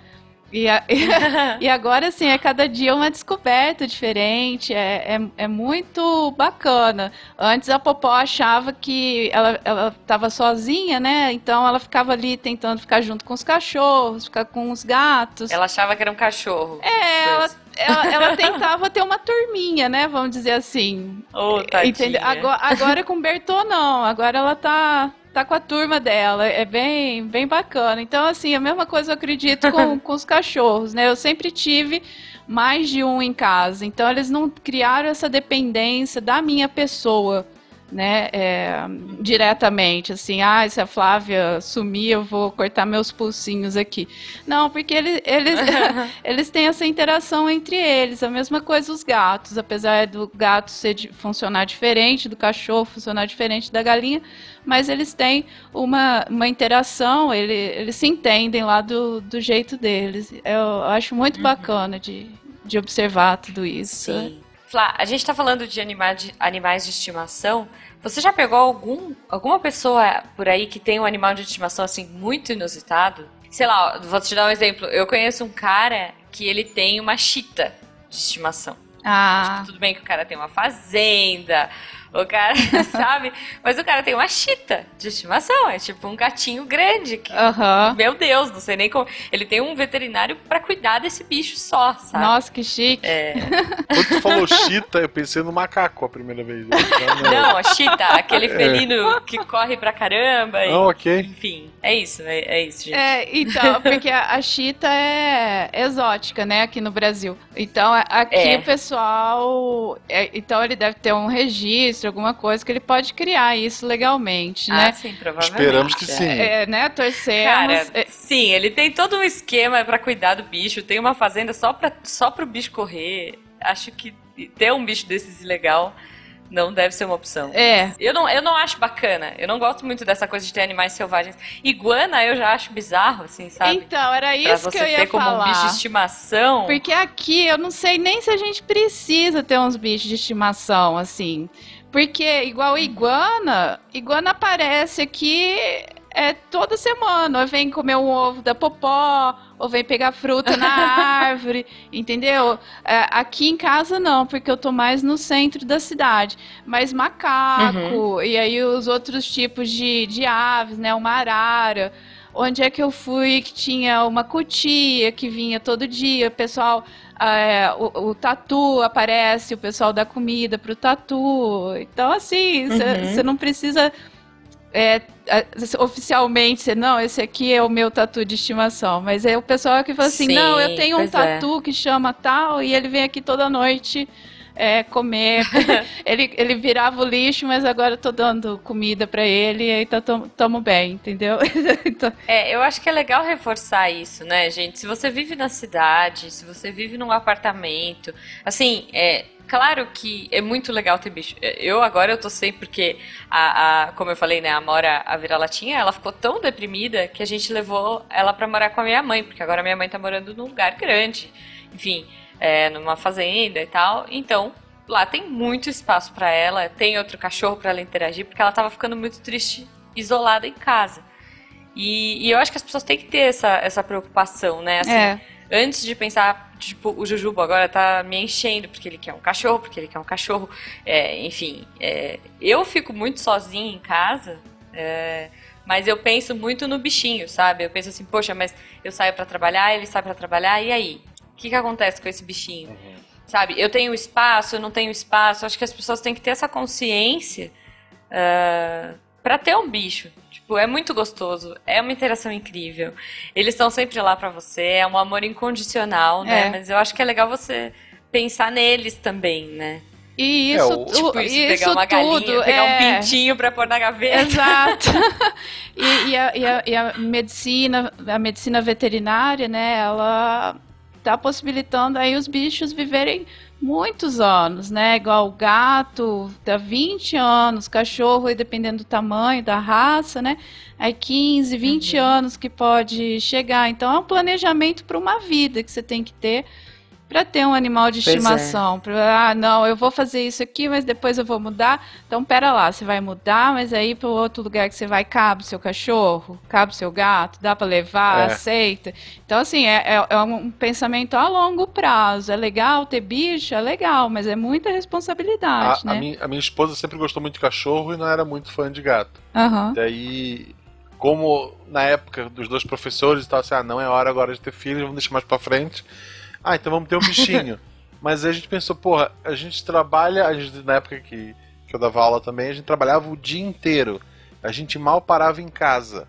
E, a, e agora, assim, é cada dia uma descoberta diferente, é, é, é, muito bacana. Antes a Popó achava que ela estava sozinha, né? Então ela ficava ali tentando ficar junto com os cachorros, ficar com os gatos. Ela achava que era um cachorro. É, ela, ela, ela, tentava ter uma turminha, né? Vamos dizer assim. Oh, tadinha. Agora, agora com o Bertô, não. Agora ela tá tá com a turma dela. É bem, bem bacana. Então, assim, a mesma coisa eu acredito com, com os cachorros, né? Eu sempre tive mais de um em casa. Então, eles não criaram essa dependência da minha pessoa né, é, diretamente, assim, ah, se a Flávia sumir, eu vou cortar meus pulsinhos aqui. Não, porque eles, eles, eles têm essa interação entre eles, a mesma coisa os gatos, apesar do gato ser, funcionar diferente, do cachorro funcionar diferente da galinha, mas eles têm uma, uma interação, ele, eles se entendem lá do, do jeito deles. Eu acho muito uhum. bacana de, de observar tudo isso. Sim. Flá, a gente está falando de, anima de animais de estimação. Você já pegou algum, alguma pessoa por aí que tem um animal de estimação assim muito inusitado? Sei lá, vou te dar um exemplo. Eu conheço um cara que ele tem uma chita de estimação. Ah. Tipo, tudo bem que o cara tem uma fazenda, O cara, sabe? Mas o cara tem uma chita de estimação. É tipo um gatinho grande. Que, Aham. Meu Deus, não sei nem como. Ele tem um veterinário pra cuidar desse bicho só, sabe? Nossa, que chique. É. Quando tu falou chita, eu pensei no macaco a primeira vez. Então, Não, a chita, aquele felino que corre pra caramba. e- Ah, ok. Enfim, é isso, é, é isso, gente. É, então, porque a, a chita é exótica, né, aqui no Brasil. Então, aqui É. o pessoal. é, então, ele deve ter um registro, alguma coisa que ele pode criar isso legalmente, Ah, né? sim, provavelmente. Esperamos que É. sim. É, né, torcemos. Cara, é, sim, ele tem todo um esquema pra cuidar do bicho, tem uma fazenda só, pra, só pro bicho correr. Acho que ter um bicho desses ilegal não deve ser uma opção. é, Eu não, eu não acho bacana. Eu não gosto muito dessa coisa de ter animais selvagens. Iguana eu já acho bizarro, assim, sabe? então, era isso você que eu ia ter como falar. um bicho de estimação. Porque aqui eu não sei nem se a gente precisa ter uns bichos de estimação, assim. Porque, igual iguana, iguana aparece aqui é, toda semana. Ou vem comer um ovo da popó, ou vem pegar fruta na árvore, entendeu? É, aqui em casa não, porque eu tô mais no centro da cidade. Mas macaco, e aí os outros tipos de, de aves, né? Uma arara. Onde é que eu fui que tinha uma cutia que vinha todo dia, o pessoal, é, o, o tatu aparece, o pessoal dá comida pro tatu. Então, assim, você Uhum. não precisa é, oficialmente dizer, não, esse aqui é o meu tatu de estimação. Mas é o pessoal que fala assim, Sim, não, eu tenho um é. tatu que chama tal, e ele vem aqui toda noite. É, comer. ele, ele virava o lixo, mas agora eu tô dando comida pra ele e aí tá, tamo, tamo bem, entendeu? então, É, eu acho que é legal reforçar isso, né, gente? Se você vive na cidade, se você vive num apartamento, assim, é claro que é muito legal ter bicho. Eu agora eu tô sem porque a, a- como eu falei, né, a Mora, a vira-latinha, ela ficou tão deprimida que a gente levou ela pra morar com a minha mãe, porque agora minha mãe tá morando num lugar grande, enfim, é, numa fazenda e tal. Então, lá tem muito espaço pra ela, tem outro cachorro pra ela interagir, porque ela tava ficando muito triste, isolada em casa. E, e eu acho que as pessoas têm que ter essa, essa preocupação, né? Assim, é. Antes de pensar, tipo, o Jujubo agora tá me enchendo porque ele quer um cachorro, porque ele quer um cachorro. É, enfim, é, eu fico muito sozinha em casa, é, mas eu penso muito no bichinho, sabe? Eu penso assim, poxa, mas eu saio pra trabalhar, ele sai pra trabalhar, e aí? O que, que acontece com esse bichinho? Sabe? Eu tenho espaço, eu não tenho espaço. Acho que as pessoas têm que ter essa consciência ah, pra ter um bicho. Tipo, é muito gostoso, é uma interação incrível. Eles estão sempre lá pra você, é um amor incondicional, né? É. Mas eu acho que é legal você pensar neles também, né? E É, isso, o- tu- Tipo, isso, isso pegar uma galinha, tudo pegar é... um pintinho pra pôr na gaveta. Exato. e, e a, e a- e a medicina, a medicina veterinária, né, ela tá possibilitando aí os bichos viverem muitos anos, né? Igual o gato, dá 20 anos, cachorro, aí dependendo do tamanho, da raça, né? Aí 15, 20 Uhum. anos que pode chegar. Então é um planejamento para uma vida que você tem que ter para ter um animal de Pois é. estimação. Pra, ah, não, eu vou fazer isso aqui, mas depois eu vou mudar. Então, pera lá, você vai mudar, mas aí para outro lugar que você vai, cabe o seu cachorro, cabe o seu gato, dá para levar, É. aceita. Então, assim, é, é- é um pensamento a longo prazo. É legal ter bicho? É legal, mas é muita A, responsabilidade, a né? minha, a minha esposa sempre gostou muito de cachorro e não era muito fã de gato. Aham. Daí, como na época dos dois professores e tal, assim, ah, não é hora agora de ter filhos, vamos deixar mais pra frente. Ah, então vamos ter um bichinho. Mas aí a gente pensou, porra, a gente trabalha, a gente, na época que, que eu dava aula também, a gente trabalhava o dia inteiro. A gente mal parava em casa.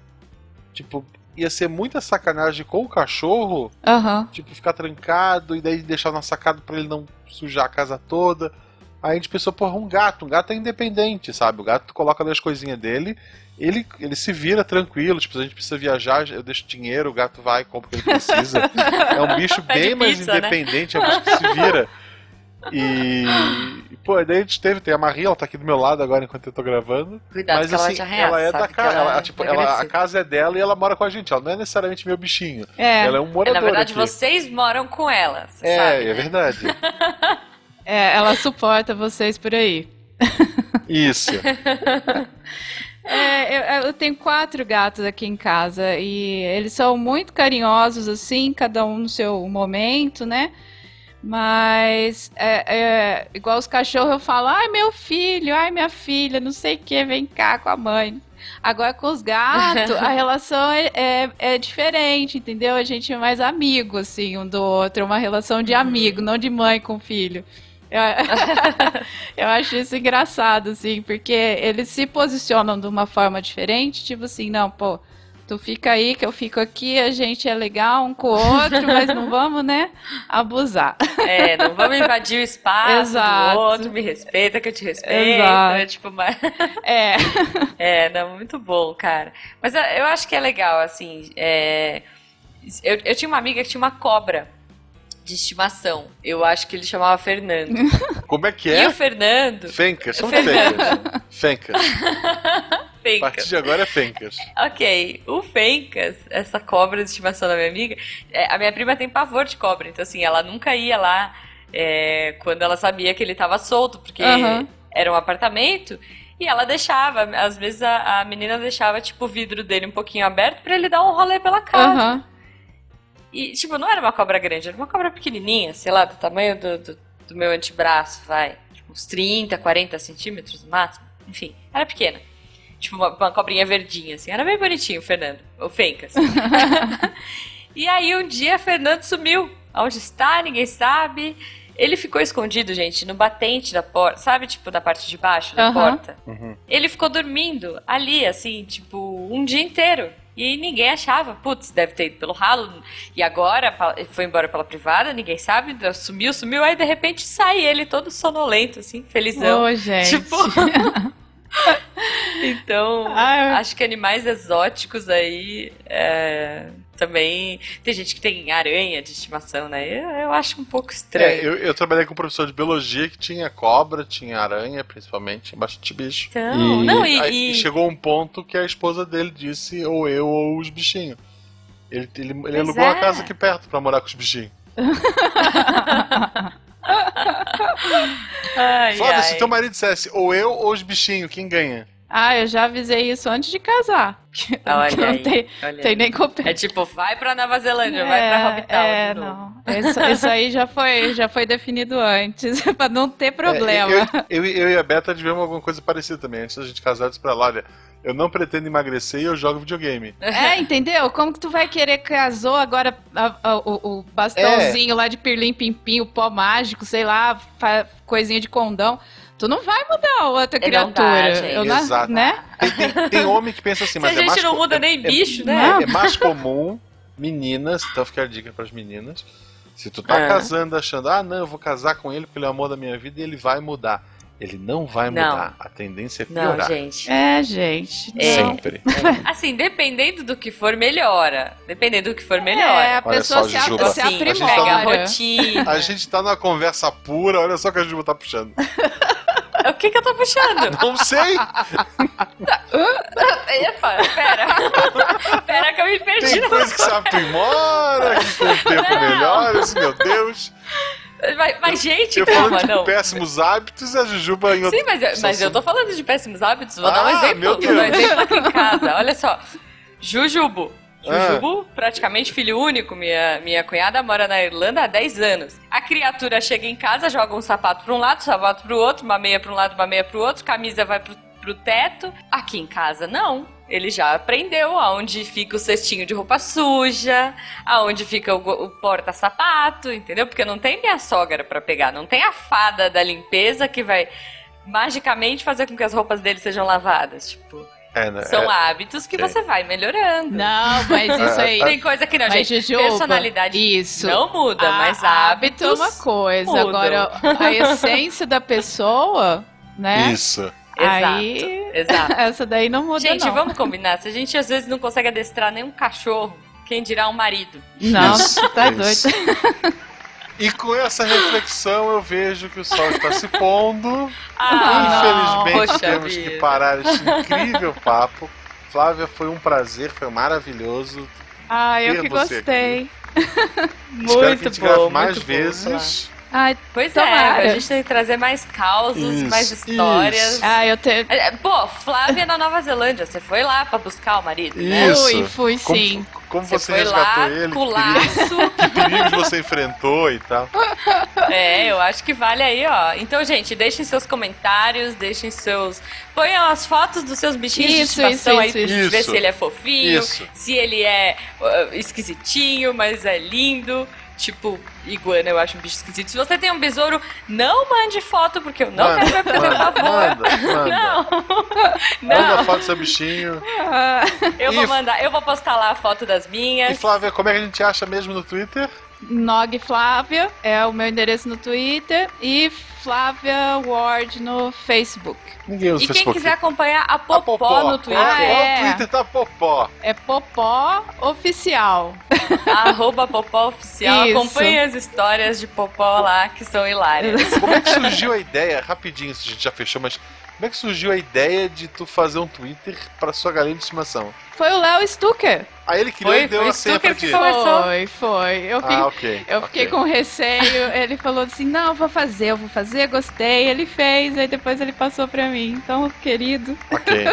Tipo, ia ser muita sacanagem com o cachorro, Aham. tipo, ficar trancado e daí deixar na sacada pra ele não sujar a casa toda. Aí a gente pensou, porra, um gato, um gato é independente, sabe? O gato coloca ali as coisinhas dele, ele, ele se vira tranquilo, tipo, se a gente precisa viajar, eu deixo dinheiro, o gato vai, compra o que ele precisa. É um bicho bem mais pizza, né? independente, é um bicho que se vira. E, e, pô, daí a gente teve, tem a Maria, ela tá aqui do meu lado agora enquanto eu tô gravando. Cuidado mas ela assim, te arreaça, ela é da casa, ela ela, é tipo, ela, a casa é dela e ela mora com a gente, ela não é necessariamente meu bichinho. É, Ela é um É, morador na verdade, aqui. vocês moram com ela, você É, sabe, é né? verdade. é, ela suporta vocês por aí. Isso. É, eu, eu tenho quatro gatos aqui em casa e eles são muito carinhosos, assim, cada um no seu momento, né? Mas, é, é, igual os cachorros, eu falo, ai meu filho, ai minha filha, não sei o que, vem cá com a mãe. Agora com os gatos, a relação é, é, é, diferente, entendeu? A gente é mais amigo, assim, um do outro, uma relação de amigo, não de mãe com filho. Eu, eu acho isso engraçado, assim, porque eles se posicionam de uma forma diferente, tipo assim, não, pô, tu fica aí que eu fico aqui, a gente é legal um com o outro, mas não vamos, né, abusar. É, não vamos invadir o espaço Exato. do outro, me respeita que eu te respeito, Exato. é tipo, mas... É. É, não, muito bom, cara. Mas eu acho que é legal, assim, é... eu, eu tinha uma amiga que tinha uma cobra de estimação. Eu acho que ele chamava Fernando. Como é que é? E o Fernando... Fencas, são Fencas. Fencas. Fencas. A partir de agora é Fencas. Ok. O Fencas, essa cobra de estimação da minha amiga, é, a minha prima tem pavor de cobra, então assim, ela nunca ia lá é, quando ela sabia que ele estava solto, porque uhum. era um apartamento. E ela deixava, às vezes a, a, menina deixava, tipo, o vidro dele um pouquinho aberto para ele dar um rolê pela casa. Uhum. E, tipo, não era uma cobra grande, era uma cobra pequenininha, sei lá, do tamanho do, do, do meu antebraço, vai. Tipo, uns 30, 40 centímetros no máximo. Enfim, era pequena. Tipo, uma, uma cobrinha verdinha, assim. Era bem bonitinho o Fernando. O Fencas. e aí, um dia, Fernando sumiu. Onde está? Ninguém sabe. Ele ficou escondido, gente, no batente da porta. Sabe, tipo, na parte de baixo da uhum. porta? Uhum. Ele ficou dormindo ali, assim, tipo, um dia inteiro. E ninguém achava. Putz, deve ter ido pelo ralo. E agora foi embora pela privada, ninguém sabe. Sumiu, sumiu. Aí de repente sai ele todo sonolento, assim, felizão. Ô, gente. Tipo. então, ah, acho que animais exóticos aí é, também. Tem gente que tem aranha de estimação, né? Eu, eu acho um pouco estranho. É, eu, eu, trabalhei com um professor de biologia que tinha cobra, tinha aranha, principalmente, bastante bicho. Então, e, não, e, aí, e... chegou um ponto que a esposa dele disse ou eu ou os bichinhos. Ele, ele, ele alugou é. a casa aqui perto pra morar com os bichinhos. Foda, se teu marido dissesse ou eu ou os bichinhos, quem ganha? Ah, eu já avisei isso antes de casar. Olha não aí, tem, olha tem nem como. É tipo, vai pra Nova Zelândia, é, vai pra Hobital é, de novo. Não. Isso, isso, aí já foi, já foi definido antes, pra não ter problema. É, eu, eu, eu, e a Beta tivemos alguma coisa parecida também. Antes da gente casar, disse pra ela, olha, eu não pretendo emagrecer e eu jogo videogame. É, entendeu? Como que tu vai querer casou agora a, a, o, o, bastãozinho é. lá de pirlim pimpim, o pó mágico, sei lá, coisinha de condão. Tu não vai mudar a outra criatura. Dá, eu Exato. Né? Tem, tem, tem, homem que pensa assim, mas Se a é gente não muda nem é, bicho, é, né? É mais comum meninas, então fica a dica para as meninas. Se tu tá é. casando achando, ah, não, eu vou casar com ele porque ele é o amor da minha vida e ele vai mudar. Ele não vai não. mudar. A tendência é piorar. Não, gente. É, gente. É. Sempre. É. Assim, dependendo do que for, melhora. Dependendo do que for, melhora. É, a pessoa só, se, Jujuba, se assim, aprimora. Tá a rotina. A gente tá numa conversa pura, olha só que a Juba tá puxando. O que que eu tô puxando? Não sei. Epa, pera. Pera que eu me perdi. Tem coisa que se aprimora, que com o tempo melhora, meu Deus. Mas, mas gente, eu calma, falando não. de péssimos hábitos, a Jujuba em Sim, mas, eu, mas eu tô falando de péssimos hábitos. Vou ah, dar um ah, exemplo. Meu Deus. Um exemplo aqui em casa. Olha só. Jujubo. Ah. praticamente filho único. Minha, minha cunhada mora na Irlanda há 10 anos. A criatura chega em casa, joga um sapato pra um lado, um sapato pro outro, uma meia pra um lado, uma meia pro outro, camisa vai pro, pro teto. Aqui em casa, não. Ele já aprendeu aonde fica o cestinho de roupa suja, aonde fica o, o porta-sapato, entendeu? Porque não tem minha sogra para pegar, não tem a fada da limpeza que vai magicamente fazer com que as roupas dele sejam lavadas. Tipo, é, né? São é, hábitos que sim. você vai melhorando. Não, mas isso aí. Tem coisa que não, mas, gente. Jujuba, personalidade isso. não muda, a, mas hábitos. Hábito é uma coisa. Mudam. Agora, a essência da pessoa, né? Isso. Aí, exato, essa daí não muda Gente, não. vamos combinar. Se a gente às vezes não consegue adestrar nenhum cachorro, quem dirá um marido? Nossa, isso, tá isso. doido. E com essa reflexão eu vejo que o sol está se pondo. Ah, Infelizmente não, temos vida. que parar este incrível papo. Flávia, foi um prazer, foi maravilhoso. Ah, eu que gostei. muito Espero que a gente bom, grave mais vezes. Bom, Ai, pois é, tomara. é, a gente tem que trazer mais causos, isso, mais histórias. Isso. Ah, eu tenho. É, pô, Flávia na Nova Zelândia, você foi lá pra buscar o marido, né? Fui, fui como, sim. como Você você, foi resgatou lá, ele, com que perigos, laço. que perigos você enfrentou e tal. É, eu acho que vale aí, ó. Então, gente, deixem seus comentários, deixem seus. Ponham as fotos dos seus bichinhos Isso, de estimação isso, aí isso, pra gente isso. ver se ele é fofinho, Isso. se ele é uh, esquisitinho, mas é lindo. Tipo, iguana, eu acho um bicho esquisito. Se você tem um besouro, não mande foto, porque eu não Manda, quero ver manda, manda, manda. Não, Manda não. foto do seu bichinho. Ah, Eu vou E- mandar, eu vou postar lá a foto das E minhas. Flávia, como é que a gente acha mesmo no Twitter? Nog Flávia é o meu endereço no Twitter e Flávia Ward no Facebook. Ninguém usa E quem quiser acompanhar a A Popó, no Twitter, Ah, é. O Twitter tá Popó. É Popó Oficial. arroba Popó Oficial. Isso. Acompanhe as histórias de Popó lá, que são hilárias. Como é que surgiu a ideia, rapidinho, se a gente já fechou, mas como é que surgiu a ideia de tu fazer um Twitter pra sua galinha de estimação? Foi o Léo Stucker. Aí ele criou Foi- e deu foi a senha pra ti. Foi, foi. Eu fiquei, Ah, ok. eu fiquei com receio. Ele falou assim: não, eu vou fazer, eu vou fazer, gostei. Ele fez, aí depois ele passou pra mim. Então, querido. Ok.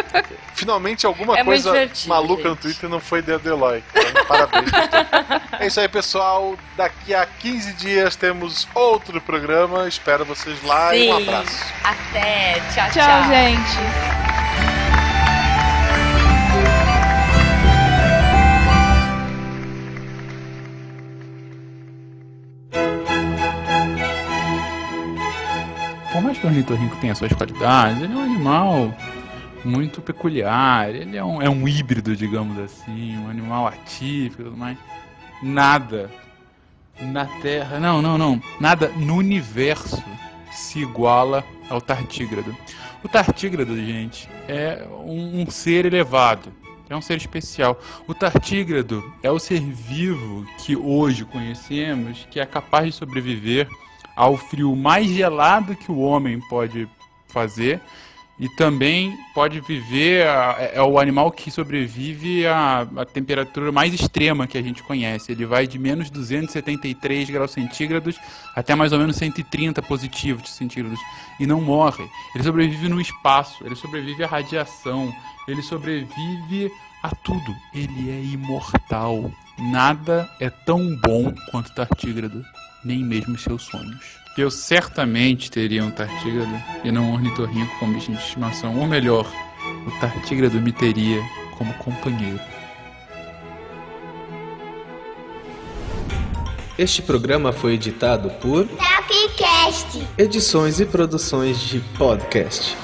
Finalmente alguma É coisa maluca no gente. Twitter não foi Dedo Eloy. Então, parabéns. é isso aí, pessoal. Daqui a 15 dias temos outro programa. Espero vocês lá e um Sim. abraço. Até. Tchau, tchau. Tchau, gente. Que o ornitorrinco tenha suas qualidades, ele é um animal muito peculiar. Ele é um, é um híbrido, digamos assim, um animal atípico mais. Nada na Terra, não, não, não, nada no universo se iguala ao tartígrado. O tartígrado, gente, é um, um ser elevado. É um ser especial. O tartígrado é o ser vivo que hoje conhecemos que é capaz de sobreviver ao frio mais gelado que o homem pode fazer e também pode viver é é o animal que sobrevive à, à temperatura mais extrema que a gente conhece. Ele vai de menos 273 graus centígrados até mais ou menos 130 positivos de centígrados e não morre. Ele sobrevive no espaço, ele sobrevive à radiação, ele sobrevive a tudo. Ele é imortal. Nada é tão bom quanto o tartígrado, nem mesmo os seus sonhos. Eu certamente teria um tartígrado e não um ornitorrinco como bichinho de estimação. Ou melhor, o tartígrado me teria como companheiro. Este programa foi editado por Tapcast. Edições e Produções de Podcast.